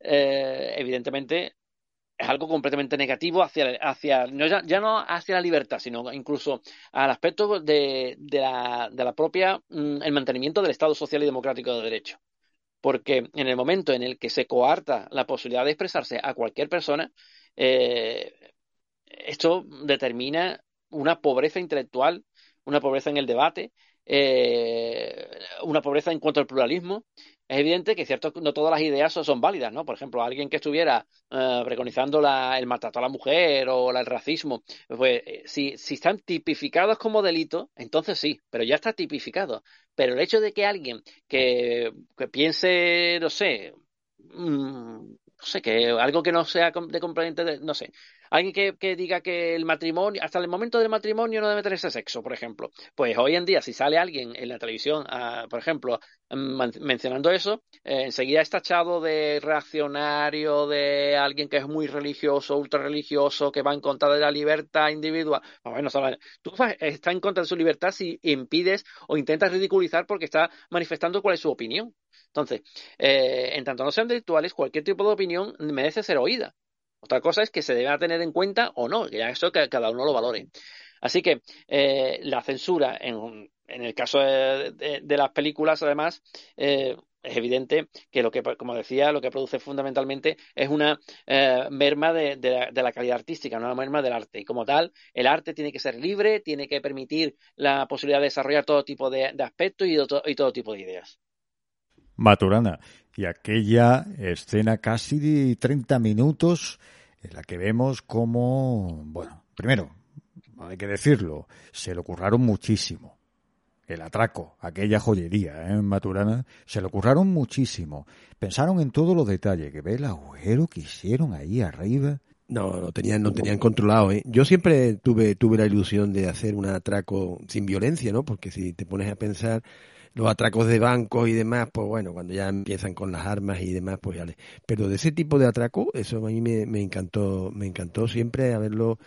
D: eh, evidentemente, es algo completamente negativo hacia, hacia ya, no hacia la libertad, sino incluso al aspecto de, de, la, de la, propia, mm, el mantenimiento del Estado social y democrático de derecho. Porque en el momento en el que se coarta la posibilidad de expresarse a cualquier persona, eh, esto determina una pobreza intelectual, una pobreza en el debate, eh, una pobreza en cuanto al pluralismo es evidente que cierto, no todas las ideas son, válidas, ¿no? Por ejemplo, alguien que estuviera eh, preconizando el maltrato a la mujer o el racismo, pues eh, si, si están tipificados como delito, entonces sí, pero ya está tipificado. Pero el hecho de que alguien que, que piense, no sé, mm, no sé, que algo que no sea de componente, no sé, alguien que, diga que el matrimonio, hasta el momento del matrimonio no debe tener ese sexo, por ejemplo. Pues hoy en día, si sale alguien en la televisión, por ejemplo, mencionando eso, eh, enseguida es tachado de reaccionario, de alguien que es muy religioso, ultra religioso, que va en contra de la libertad individual. Pues bueno, tú estás en contra de su libertad si impides o intentas ridiculizar porque está manifestando cuál es su opinión. Entonces, eh, en tanto no sean delictuales, cualquier tipo de opinión merece ser oída. Otra cosa es que se deba tener en cuenta o no, ya eso que cada uno lo valore. Así que eh, la censura, en, en, el caso de, las películas, además, eh, es evidente que lo que, como decía, lo que produce fundamentalmente es una eh, merma de, la, calidad artística, una merma del arte. Y como tal, el arte tiene que ser libre, tiene que permitir la posibilidad de desarrollar todo tipo de, aspectos y, y todo tipo de ideas.
A: Maturana, y aquella escena casi de 30 minutos en la que vemos cómo, bueno, primero, hay que decirlo, se lo curraron muchísimo el atraco, aquella joyería ¿eh? en Maturana, se lo curraron muchísimo. Pensaron en todos los detalles, que ve el agujero que hicieron ahí arriba.
C: No, lo tenían, no tenían controlado, ¿eh? Yo siempre tuve, tuve la ilusión de hacer un atraco sin violencia, ¿no? Porque si te pones a pensar, los atracos de bancos y demás, pues bueno, cuando ya empiezan con las armas y demás, pues ya le... Pero de ese tipo de atraco, eso a mí me, me encantó, me encantó siempre haberlo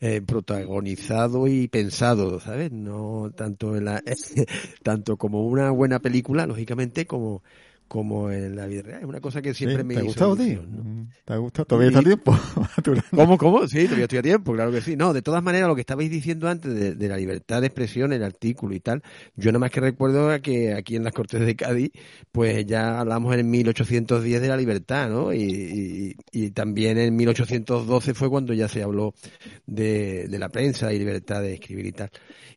C: eh, protagonizado y pensado, ¿sabes? No tanto en la, tanto como una buena película, lógicamente, como como en la vida real. Es una cosa que siempre me
A: ¿Te ha gustado, tío? ¿Te ha gustado? ¿Todavía está a tiempo?
C: ¿Cómo, cómo? Sí, todavía estoy a tiempo, claro que sí. No, de todas maneras, lo que estabais diciendo antes de, la libertad de expresión, el artículo y tal, yo nada más que recuerdo que aquí en las Cortes de Cádiz, pues ya hablamos en 1810 de la libertad, ¿no? Y, y, también en 1812 fue cuando ya se habló de, de la prensa y libertad de escribir y tal.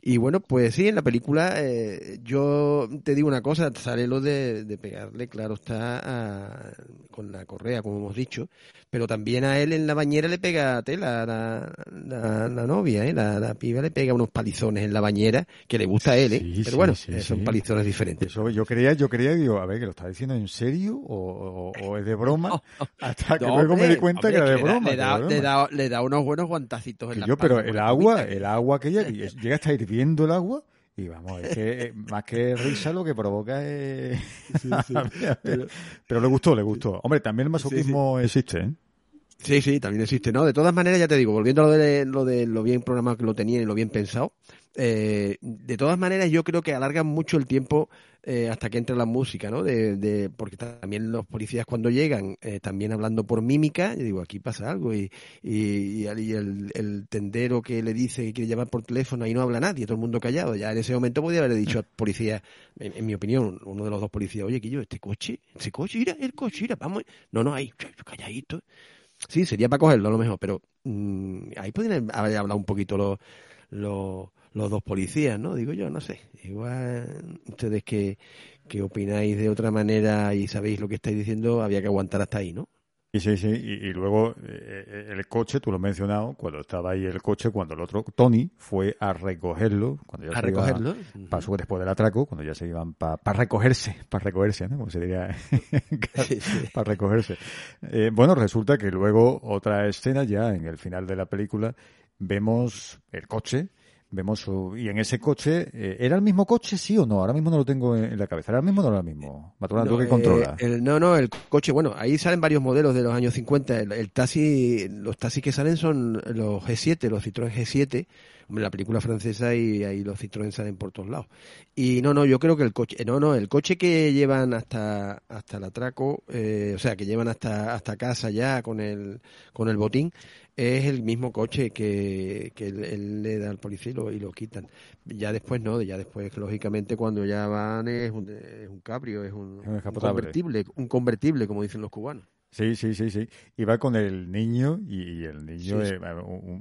C: Y bueno, pues sí, en la película eh, yo te digo una cosa, sale lo de, de pegarle, claro está, con la correa, como hemos dicho, pero también a él en la bañera le pega tela, la, la, novia, ¿eh? La, piba le pega unos palizones en la bañera, que le gusta a él, ¿eh? pero bueno, eh, son palizones diferentes.
A: Eso, yo creía, yo creía, digo, a ver, que lo está diciendo en serio o, o, es de broma, hasta que luego me di cuenta que era de broma.
C: Le da, le da, le da, unos buenos guantacitos en la
A: yo, Pero el agua, el agua que llega, llega hasta ir viendo el agua y vamos, es que eh, más que risa lo que provoca es... pero, le gustó, le gustó. Hombre, también el masoquismo existe, ¿eh?
C: Sí, sí, también existe, ¿no? De todas maneras, ya te digo, volviendo a lo de lo, de lo bien programado que lo tenían y lo bien pensado, eh, de todas maneras yo creo que alargan mucho el tiempo eh, hasta que entra la música, ¿no? De, de, porque también los policías cuando llegan, eh, también hablando por mímica, yo digo, aquí pasa algo, y, y, el, el, tendero que le dice que quiere llamar por teléfono y no habla nadie, todo el mundo callado, ya en ese momento podía haberle dicho al policía, en, mi opinión, uno de los dos policías, oye, que yo, este coche, ese coche, mira, el coche, mira, vamos, no, no, ahí, calladito. Sí, sería para cogerlo a lo mejor, pero mmm, ahí podrían haber hablado un poquito los, los los dos policías, ¿no? Digo yo, no sé. Igual ustedes que, que opináis de otra manera y sabéis lo que estáis diciendo, había que aguantar hasta ahí, ¿no?
A: Sí, sí, sí. Y, luego eh, eh, el coche, tú lo has mencionado, cuando estaba ahí el coche, cuando el otro, Tony, fue a recogerlo. Cuando
C: ya ¿A recogerlo?
A: pasó después del atraco, cuando ya se iban para recogerse, para recogerse, ¿no? Como se diría, para recogerse. Eh, bueno, resulta que luego otra escena ya en el final de la película vemos el coche Vemos y en ese coche, eh, ¿era el mismo coche, sí o no? Ahora mismo no lo tengo en, la cabeza. ¿Era el mismo o no era el mismo? Maturana, no, que controla.
C: Eh, no, no, el coche, bueno, ahí salen varios modelos de los años 50. El, taxi, los taxis que salen son los G7, los Citroën G7. La película francesa y ahí los Citroën salen por todos lados. Y no, no, yo creo que el coche, no, no, el coche que llevan hasta hasta el atraco, eh, o sea, que llevan hasta hasta casa ya con el con el botín, es el mismo coche que, que él, le da al policía y lo, quitan. Ya después no, ya después, lógicamente, cuando ya van es un, es un cabrio, es un, un convertible, un convertible, como dicen los cubanos.
A: Sí, sí, sí, sí. Iba con el niño y, el niño... Eh,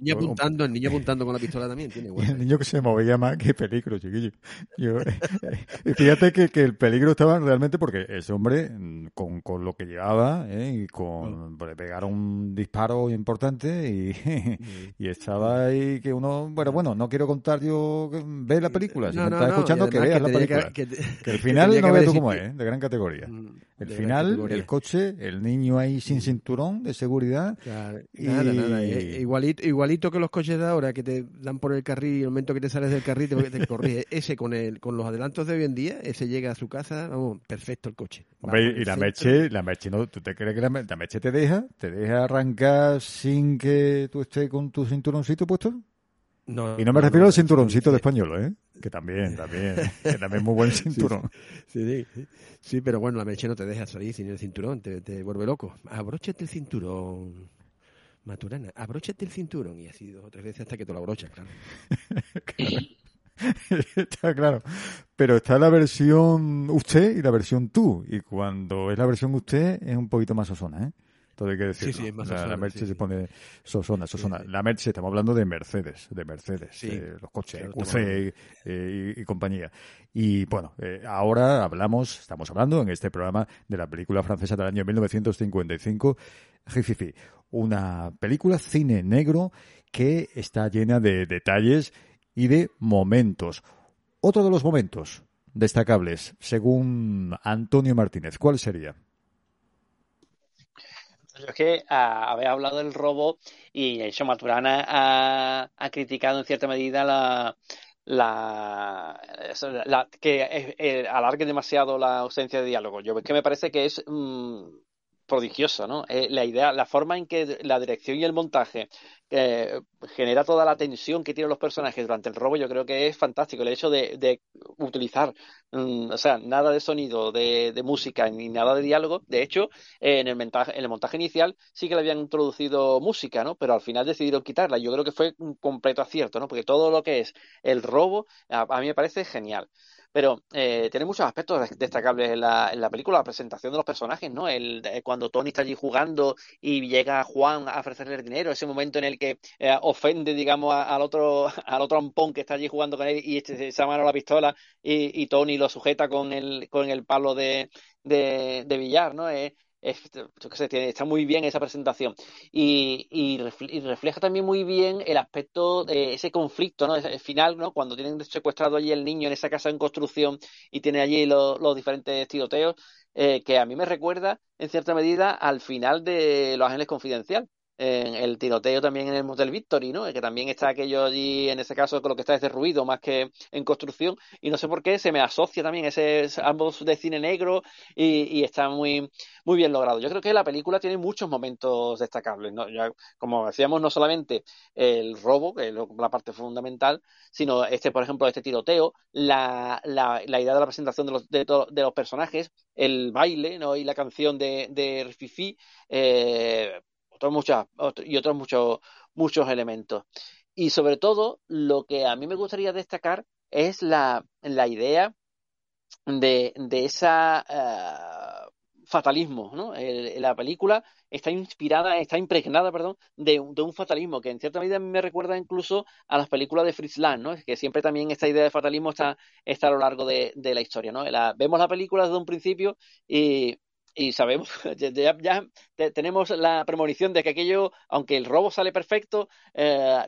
C: niño apuntando, el niño apuntando con la pistola también. Tiene
A: el niño que se movía más que peligro, chiquillo. Yo, fíjate que, que, el peligro estaba realmente porque ese hombre, mm, con, con lo que llevaba, ¿eh? y con, pues, le pegaron un disparo importante y, y estaba ahí que uno... Bueno, bueno, no quiero contar yo... Ve la película, si no, me estás escuchando que veas la película. Que, el final no veas tú cómo es, ¿eh? de gran categoría. Mm, el final, el coche, el niño ahí sin cinturón de seguridad.
C: Nada, nada. Eh, igualito, igualito que los coches de ahora, que te dan por el carril y el momento que te sales del carril te, te corrige. Ese con el, con los adelantos de hoy en día, ese llega a su casa, vamos, perfecto el coche.
A: y la meche, la meche, ¿no? ¿tú te crees que la, meche te deja? ¿Te deja arrancar sin que tú estés con tu cinturoncito puesto? No, y no me refiero al cinturoncito de español, ¿eh? Que también, también, que también es muy buen cinturón.
C: Sí, sí, sí, pero bueno, la meche no te deja salir sin el cinturón, te, te vuelve loco. Abróchate el cinturón, Maturana, abróchate el cinturón. Y así dos o tres veces hasta que te lo abrochas, claro.
A: está claro. Pero está la versión usted y la versión tú. Y cuando es la versión usted es un poquito más osona, ¿eh? Todo hay que decir.
C: Sí, sí, más
A: la, la Merche
C: sí,
A: se pone Sosona, Sosona. La Merche, estamos hablando de Mercedes, de Mercedes, eh, los coches, eh, y, y compañía. Y bueno, eh, ahora hablamos, estamos hablando en este programa de la película francesa del año 1955, Jififi. Una película cine negro que está llena de detalles y de momentos. Otro de los momentos destacables, según Antonio Martínez, ¿cuál sería?
D: Yo es que habéis hablado del robo y hecho Maturana ha, ha criticado en cierta medida la, la, que eh, alargue demasiado la ausencia de diálogo. Yo es que me parece que es mm, prodigioso, ¿no? Eh, la idea, la forma en que la dirección y el montaje eh, genera toda la tensión que tienen los personajes durante el robo, yo creo que es fantástico. El hecho de, de utilizar, mm, o sea, nada de sonido, de, música ni nada de diálogo. De hecho, en el montaje, en el montaje inicial sí que le habían introducido música, ¿no? Pero al final decidieron quitarla. Yo creo que fue un completo acierto, ¿no? Porque todo lo que es el robo a, a mí me parece genial. Pero eh, tiene muchos aspectos des- destacables en la, en la película, la presentación de los personajes, ¿no? El, eh, cuando Tony está allí jugando y llega Juan a ofrecerle el dinero, ese momento en el que eh, ofende, digamos, al otro, al otro ampón que está allí jugando con él y este, se mano la pistola y, y Tony lo sujeta con el, con el palo de, de, de billar, ¿no? Está muy bien esa presentación y, y, refle- y refleja también muy bien el aspecto de ese conflicto, ¿no? Ese final, ¿no? Cuando tienen secuestrado allí el niño en esa casa en construcción y tiene allí los diferentes tiroteos, eh, que a mí me recuerda, en cierta medida, al final de Los Ángeles Confidencial. En el tiroteo también en el Motel Victory, ¿no? Que también está aquello allí, en ese caso, con lo que está es de ruido más que en construcción. Y no sé por qué se me asocia también ese, ambos de cine negro y, está muy, muy bien logrado. Yo creo que la película tiene muchos momentos destacables, ¿no? Como decíamos, no solamente el robo, que es la parte fundamental, sino este, por ejemplo, este tiroteo, la, la, la idea de la presentación de los, de, de los personajes, el baile, ¿no? Y la canción de, de Fifi, eh, otros muchas, y otros muchos, muchos elementos. Y sobre todo, lo que a mí me gustaría destacar es la, la idea de, de esa eh, fatalismo, ¿no? La película está inspirada, está impregnada, perdón, de, un- de un fatalismo que en cierta medida me recuerda incluso a las películas de Fritz Lang, ¿no? Que siempre también esta idea de fatalismo está, está a lo largo de, de la historia, ¿no? La- vemos la película desde un principio y, y sabemos, ya, ya- ya te- tenemos la premonición de que aquello, aunque el robo sale perfecto, eh,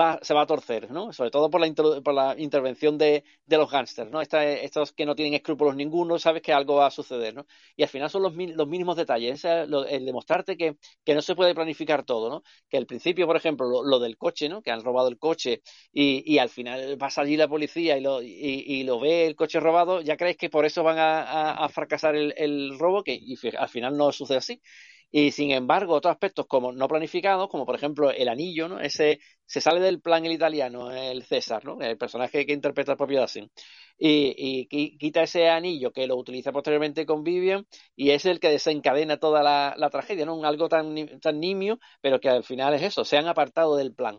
D: va- se va a torcer, ¿no? Sobre todo por la, por la intervención de, de los gángsters, ¿no? Esta- estos que no tienen escrúpulos ninguno, sabes que algo va a suceder, ¿no? Y al final son los, los mínimos detalles, ese- lo- el demostrarte que, que no se puede planificar todo, ¿no? Que al principio, por ejemplo, lo, del coche, ¿no? Que han robado el coche y, y al final pasa allí la policía y lo, y, y lo ve el coche robado, ya crees que por eso van a fracasar el, el robo, que y al final no sucede así. Y sin embargo, otros aspectos como no planificados, como por ejemplo el anillo, ¿no? Ese se sale del plan el italiano, el César, ¿no? El personaje que interpreta el propio Dustin. Y, y qui- quita ese anillo que lo utiliza posteriormente con Vivian y es el que desencadena toda la, tragedia, ¿no? Un algo tan, tan nimio, pero que al final es eso, se han apartado del plan.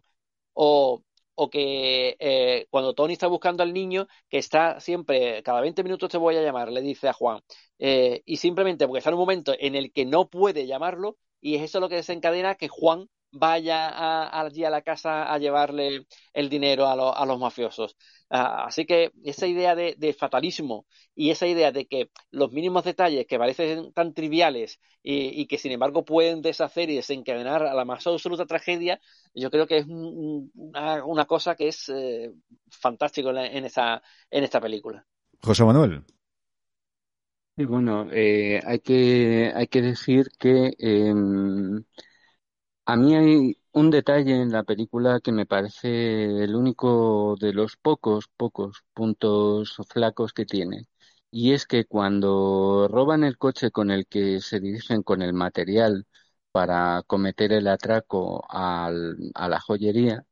D: O, o que eh, cuando Tony está buscando al niño, que está siempre, cada 20 minutos te voy a llamar, le dice a Juan, eh, y simplemente porque está en un momento en el que no puede llamarlo, y es eso lo que desencadena que Juan vaya a- allí a la casa a llevarle el dinero a, lo- a los mafiosos. Ah, así que esa idea de, de fatalismo y esa idea de que los mínimos detalles que parecen tan triviales y, y que sin embargo pueden deshacer y desencadenar a la más absoluta tragedia, yo creo que es un- un- una, una cosa que es eh, fantástico en esta, en esta película.
A: José Manuel.
B: Y bueno, eh, hay que, hay que decir que em, a mí hay un detalle en la película que me parece el único de los pocos, pocos puntos flacos que tiene. Y es que cuando roban el coche con el que se dirigen con el material para cometer el atraco al, a la joyería,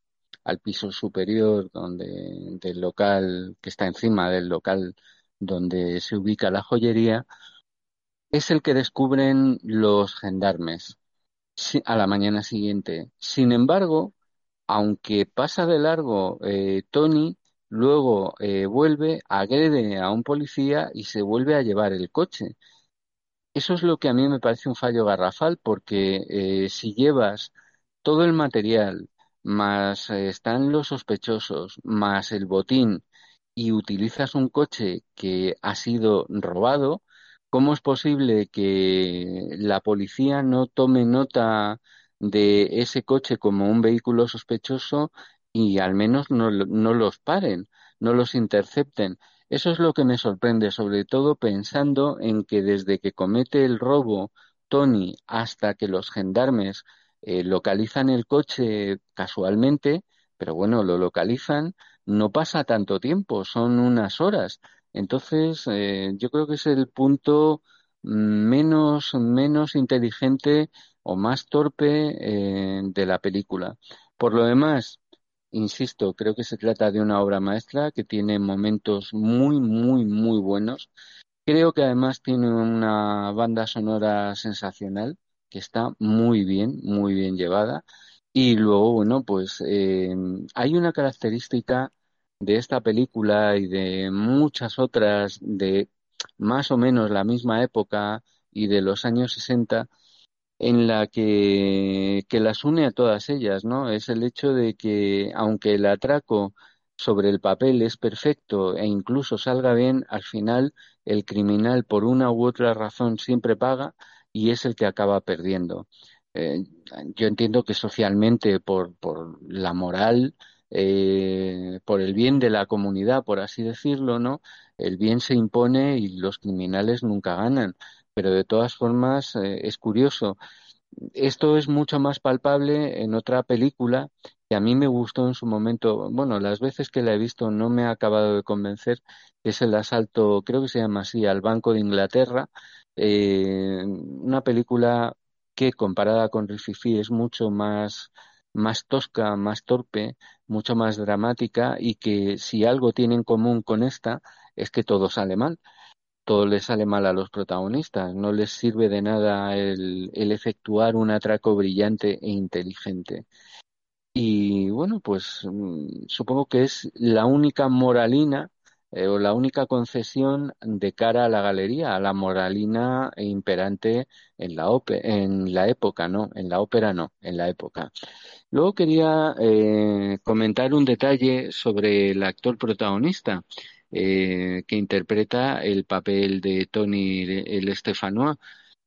B: al piso superior donde, del local que está encima del local donde se ubica la joyería, es el que descubren los gendarmes a la mañana siguiente. Sin embargo, aunque pasa de largo eh, Tony, luego eh, vuelve, agrede a un policía y se vuelve a llevar el coche. Eso es lo que a mí me parece un fallo garrafal, porque eh, si llevas todo el material, más están los sospechosos, más el botín, y utilizas un coche que ha sido robado, ¿cómo es posible que la policía no tome nota de ese coche como un vehículo sospechoso y al menos no, no los paren, no los intercepten? Eso es lo que me sorprende, sobre todo pensando en que desde que comete el robo Tony hasta que los gendarmes eh, localizan el coche casualmente, pero bueno, lo localizan, no pasa tanto tiempo, son unas horas. Entonces, eh, yo creo que es el punto menos, menos inteligente o más torpe eh, de la película. Por lo demás, insisto, creo que se trata de una obra maestra que tiene momentos muy, muy, muy buenos. Creo que además tiene una banda sonora sensacional, que está muy bien, muy bien llevada. Y luego, bueno, pues eh, hay una característica de esta película y de muchas otras de más o menos la misma época y de los años 60 en la que, que las une a todas ellas, ¿no? Es el hecho de que aunque el atraco sobre el papel es perfecto e incluso salga bien, al final el criminal por una u otra razón siempre paga y es el que acaba perdiendo. Eh, yo entiendo que socialmente, por, por la moral, eh, por el bien de la comunidad, por así decirlo, ¿no? El bien se impone y los criminales nunca ganan. Pero de todas formas, eh, es curioso. Esto es mucho más palpable en otra película que a mí me gustó en su momento. Bueno, las veces que la he visto no me ha acabado de convencer. Es el asalto, creo que se llama así, al Banco de Inglaterra. Eh, una película que comparada con Rififi es mucho más, más tosca, más torpe, mucho más dramática y que si algo tiene en común con esta es que todo sale mal. Todo les sale mal a los protagonistas, no les sirve de nada el, efectuar un atraco brillante e inteligente. Y bueno, pues mm, supongo que es la única moralina eh, o la única concesión de cara a la galería, a la moralina imperante en la, en la época, ¿no? En la ópera no, en la época. Luego quería eh, comentar un detalle sobre el actor protagonista. Eh, que interpreta el papel de Tony el Estefanois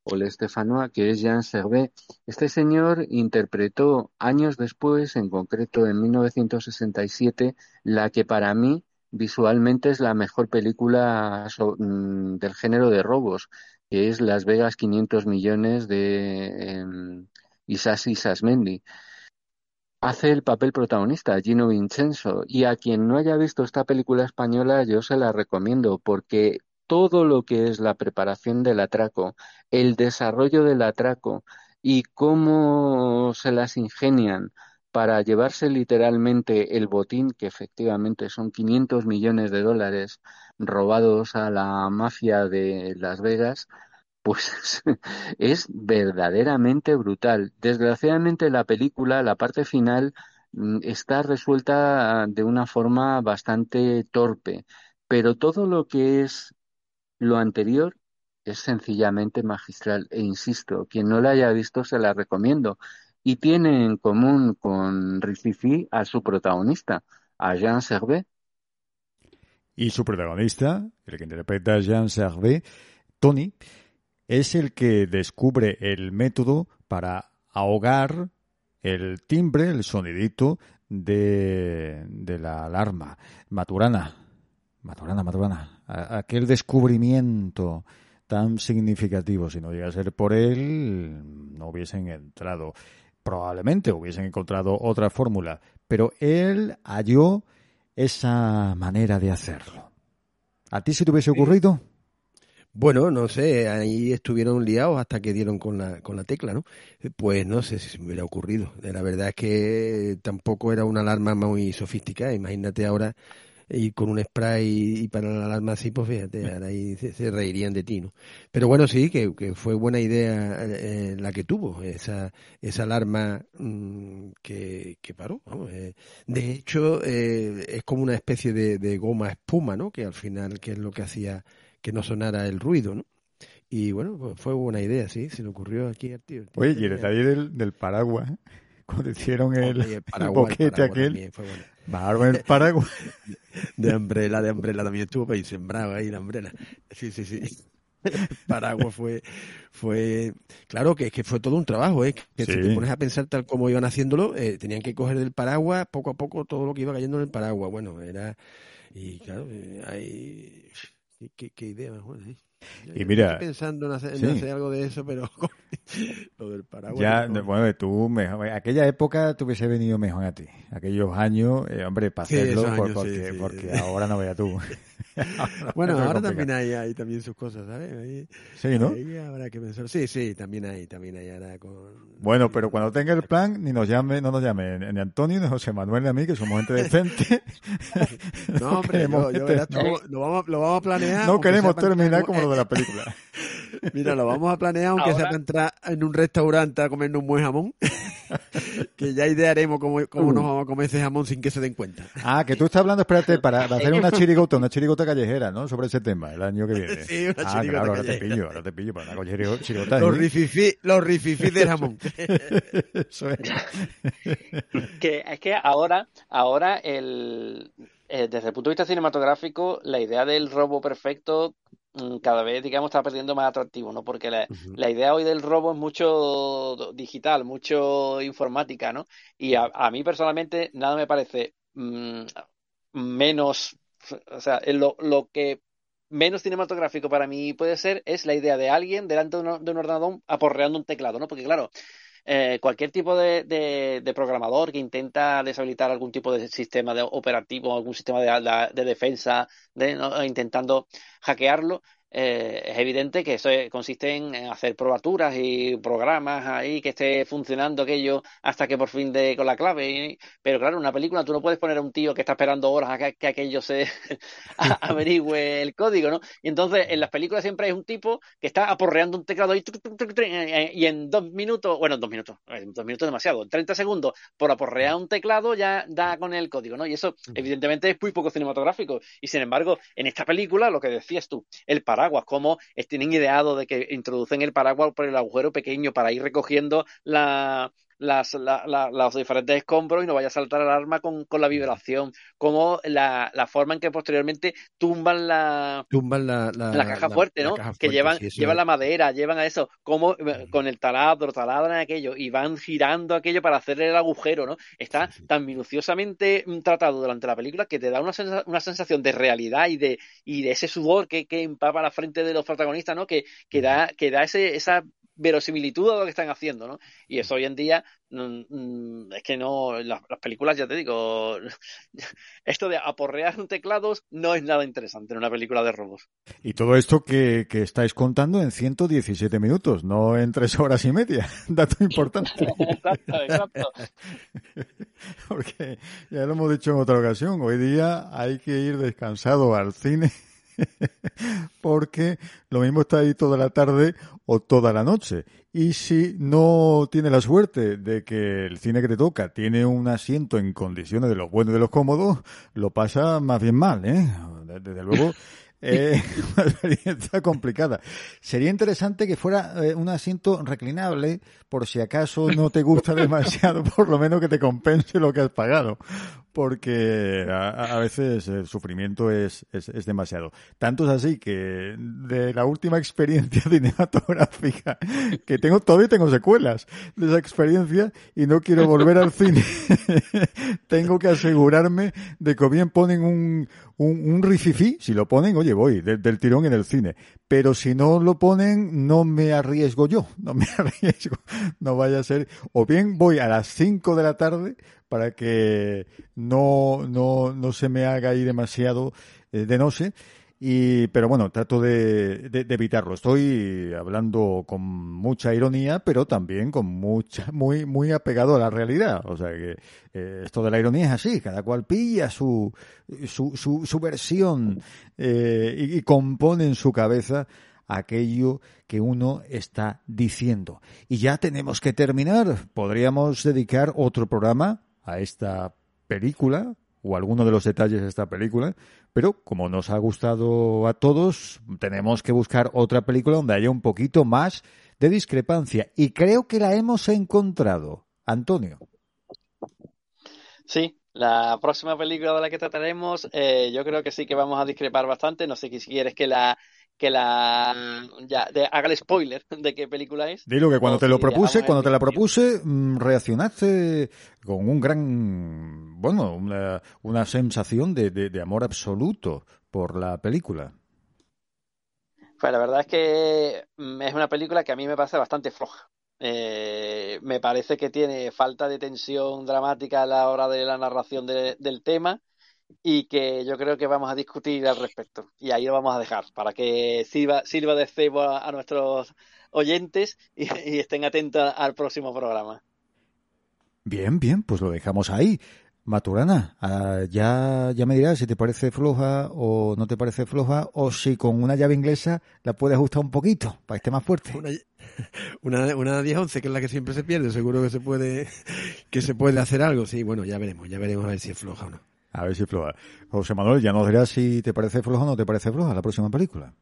B: o el Estefanois, que es Jean Servet. Este señor interpretó años después, en concreto en 1967, la que para mí visualmente es la mejor película mm, del género de robos, que es Las Vegas 500 millones de eh, Isasi Sasmendi. Hace el papel protagonista, Gino Vincenzo, y a quien no haya visto esta película española yo se la recomiendo porque todo lo que es la preparación del atraco, el desarrollo del atraco y cómo se las ingenian para llevarse literalmente el botín, que efectivamente son 500 millones de dólares robados a la mafia de Las Vegas, pues es verdaderamente brutal. Desgraciadamente la película, la parte final, mm, está resuelta de una forma bastante torpe, pero todo lo que es lo anterior es sencillamente magistral e insisto, quien no la haya visto se la recomiendo y tiene en común con Rififi a su protagonista, a Jean Servet.
A: Y su protagonista, el que interpreta a Jean Servet, Tony, es el que descubre el método para ahogar el timbre, el sonidito de, de la alarma. Maturana, Maturana, Maturana, aquel descubrimiento tan significativo, si no llega a ser por él, no hubiesen entrado probablemente hubiesen encontrado otra fórmula, pero él halló esa manera de hacerlo. ¿A ti se te hubiese ocurrido?
C: Bueno, no sé, ahí estuvieron liados hasta que dieron con la, con la tecla, ¿no? Pues no sé si me hubiera ocurrido. La verdad es que tampoco era una alarma muy sofisticada. Imagínate ahora y con un spray y, para la alarma así, pues fíjate, ahora ahí se, reirían de ti, ¿no? Pero bueno, sí, que, que fue buena idea eh, la que tuvo, esa, esa alarma mm, que, que paró. Vamos, eh. De hecho, eh, es como una especie de, de goma espuma, ¿no? Que al final, que es lo que hacía que no sonara el ruido, ¿no? Y bueno, pues fue buena idea, sí, se le ocurrió aquí al tío.
A: Oye, y el detalle del, del paraguas, cuando hicieron el, el, boquete aquel. Barba en el paraguas.
C: De Umbrella, de Umbrella también estuvo ahí sembrado ahí la Umbrella. Sí, sí, sí. Paraguas fue, fue, claro que es que fue todo un trabajo, ¿eh? Que si te pones a pensar tal como iban haciéndolo, eh, tenían que coger del paraguas poco a poco todo lo que iba cayendo en el paraguas. Bueno, era, y claro, eh, hay, qué, qué idea, mejor,
A: y mira,
C: estoy pensando en hacer, en hacer, algo de eso, pero lo del paraguas.
A: Ya, no. bueno, tú, mejor, aquella época te hubiese venido mejor a ti. Aquellos años, eh, hombre, para hacerlo, sí, por, porque, sí, porque ahora no veas tú.
C: bueno, ahora también hay, hay, también sus cosas, ¿sabes? Ahí,
A: sí, ¿no?
C: Ahí habrá que pensar. Sí, sí, también hay, también hay ahora con...
A: Bueno, pero cuando tenga el plan, ni nos llame, no nos llame ni Antonio, ni José Manuel, ni a mí, que somos gente decente.
C: no, hombre, yo, yo verás, lo, vamos, lo vamos a planear.
A: No queremos terminar como lo de la película.
C: Mira, lo vamos a planear, aunque Ahora... sea para entrar en un restaurante a comernos un buen jamón. que ya idearemos cómo, cómo uh. nos vamos a comer ese jamón sin que se den cuenta.
A: Ah, que tú estás hablando, espérate, para hacer una chirigota, una chirigota callejera, ¿no? Sobre ese tema, el año que viene.
C: Sí, una
A: ah,
C: chirigota
A: claro,
C: callejera.
A: ahora te pillo, ahora te pillo para una chirigota.
C: Los rififí, los rififí del jamón.
A: Eso es.
D: que es que ahora, ahora el, eh, desde el punto de vista cinematográfico, la idea del robo perfecto cada vez, digamos, está perdiendo más atractivo, ¿no? Porque la, uh -huh. la, idea hoy del robo es mucho digital, mucho informática, ¿no? Y a, a mí personalmente nada me parece mmm, menos, o sea, lo, lo, que menos cinematográfico para mí puede ser es la idea de alguien delante de un, de un ordenador aporreando un teclado, ¿no? Porque claro, eh, cualquier tipo de, de, de, programador que intenta deshabilitar algún tipo de sistema de operativo, algún sistema de, de defensa, ¿no? intentando hackearlo, eh, es evidente que eso consiste en hacer probaturas y programas ahí que esté funcionando aquello hasta que por fin dé con la clave. Pero claro, en una película tú no puedes poner a un tío que está esperando horas a que, que aquello se averigüe el código, ¿no? Y entonces en las películas siempre hay un tipo que está aporreando un teclado ahí y en dos minutos, bueno, en dos minutos, en dos minutos demasiado, en 30 segundos, por aporrear un teclado ya da con el código, ¿no? Y eso evidentemente es muy poco cinematográfico. Y sin embargo, en esta película, lo que decías tú, el paraguas, cómo tienen ideado de que introducen el paraguas por el agujero pequeño para ir recogiendo la, las, la, la, los diferentes escombros y no vaya a saltar alarma con, con la vibración, como la, la, forma en que posteriormente tumban la,
C: tumban la,
D: caja fuerte, ¿no? Caja que llevan, sí, llevan la madera, llevan a eso, como con el taladro, taladran aquello y van girando aquello para hacer el agujero, ¿no? Está sí, sí. tan minuciosamente tratado durante la película que te da una, sens una sensación de realidad y de, y de ese sudor que, que empapa la frente de los protagonistas, ¿no? Que, que da, que da ese, esa verosimilitud a lo que están haciendo, ¿no? Y eso hoy en día mmm, es que no, las, las, películas, ya te digo, esto de aporrear teclados no es nada interesante en una película de robos.
A: Y todo esto que, que estáis contando en 117 minutos, no en tres horas y media. Dato importante.
D: exacto, exacto.
A: Porque ya lo hemos dicho en otra ocasión, hoy día hay que ir descansado al cine porque lo mismo está ahí toda la tarde o toda la noche. Y si no tiene la suerte de que el cine que te toca tiene un asiento en condiciones de los buenos y de los cómodos, lo pasa más bien mal, ¿eh? Desde luego. Eh, una experiencia complicada. Sería interesante que fuera eh, un asiento reclinable, por si acaso no te gusta demasiado, por lo menos que te compense lo que has pagado, porque a, a veces el sufrimiento es, es, es, demasiado. Tanto es así que de la última experiencia cinematográfica que tengo, todavía tengo secuelas de esa experiencia y no quiero volver al cine. tengo que asegurarme de que bien ponen un, un, un rififí, si lo ponen, oye, voy, de, del tirón en el cine. Pero si no lo ponen, no me arriesgo yo, no me arriesgo, no vaya a ser, o bien voy a las 5 de la tarde para que no, no, no se me haga ahí demasiado eh, de noche, Y, pero bueno, trato de, de, evitarlo. Estoy hablando con mucha ironía, pero también con mucha, muy, muy apegado a la realidad. O sea que eh, esto de la ironía es así, cada cual pilla su, su, su, su versión eh, y, y compone en su cabeza aquello que uno está diciendo. Y ya tenemos que terminar. Podríamos dedicar otro programa a esta película o alguno de los detalles de esta película, pero como nos ha gustado a todos, tenemos que buscar otra película donde haya un poquito más de discrepancia. Y creo que la hemos encontrado. Antonio.
D: Sí, la próxima película de la que trataremos, eh, yo creo que sí que vamos a discrepar bastante. No sé si quieres que la que la ya haga el spoiler de qué película es.
A: Dilo que cuando te lo propuse, cuando te la propuse, mm, reaccionaste con un gran, bueno, una, una sensación de, de, amor absoluto por la película.
D: Pues la verdad es que mm, es una película que a mí me parece bastante floja. Eh, me parece que tiene falta de tensión dramática a la hora de la narración del tema y que yo creo que vamos a discutir al respecto. Y ahí lo vamos a dejar para que sirva, sirva de cebo a, nuestros oyentes y, estén atentos al próximo programa.
A: Bien, bien, pues lo dejamos ahí. Maturana, ah, ya, ya me dirás si te parece floja o no te parece floja o si con una llave inglesa la puedes ajustar un poquito para que esté más fuerte.
C: Una, una, una 10-11 que es la que siempre se pierde, seguro que se puede que se puede hacer algo. Sí, bueno, ya veremos, ya veremos a ver si es floja o no.
A: A ver si floja. José Manuel, ya nos dirás si te parece floja o no te parece floja la próxima película.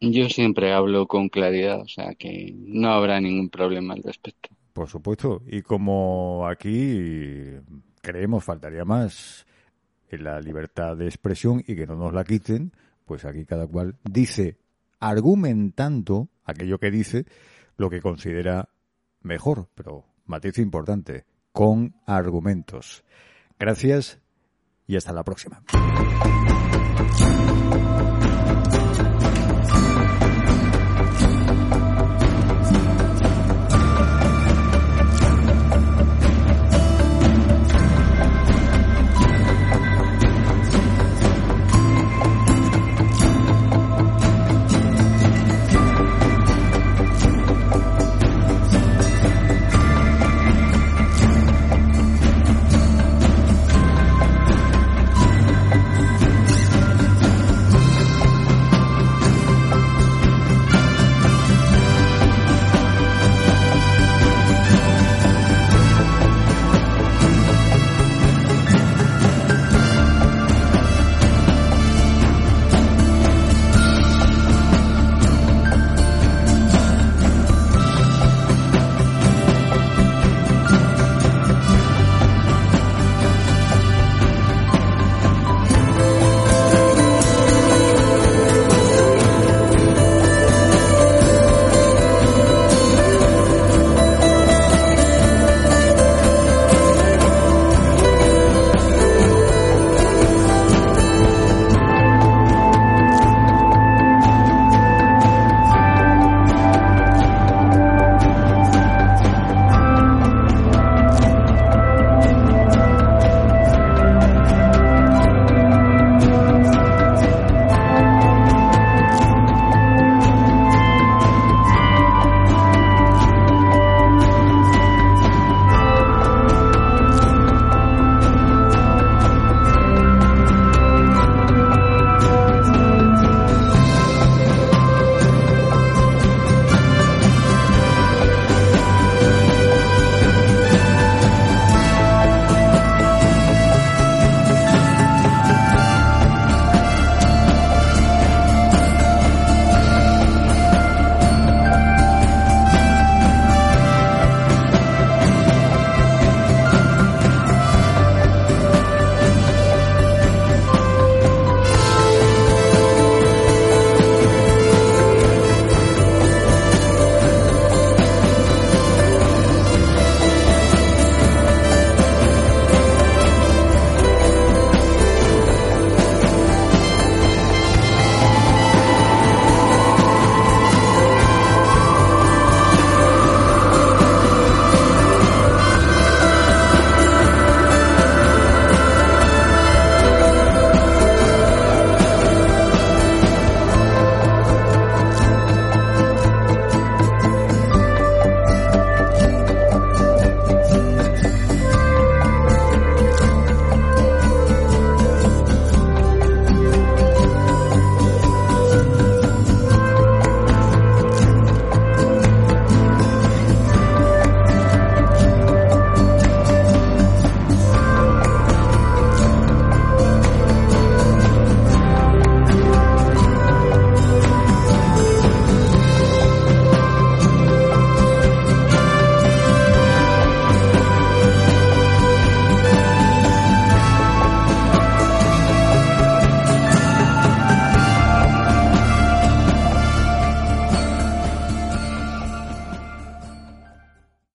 B: Yo siempre hablo con claridad, o sea que no habrá ningún problema al respecto.
A: Por supuesto. Y como aquí creemos faltaría más en la libertad de expresión y que no nos la quiten, pues aquí cada cual dice, argumentando aquello que dice, lo que considera mejor, pero matiz importante, con argumentos. Gracias y hasta la próxima.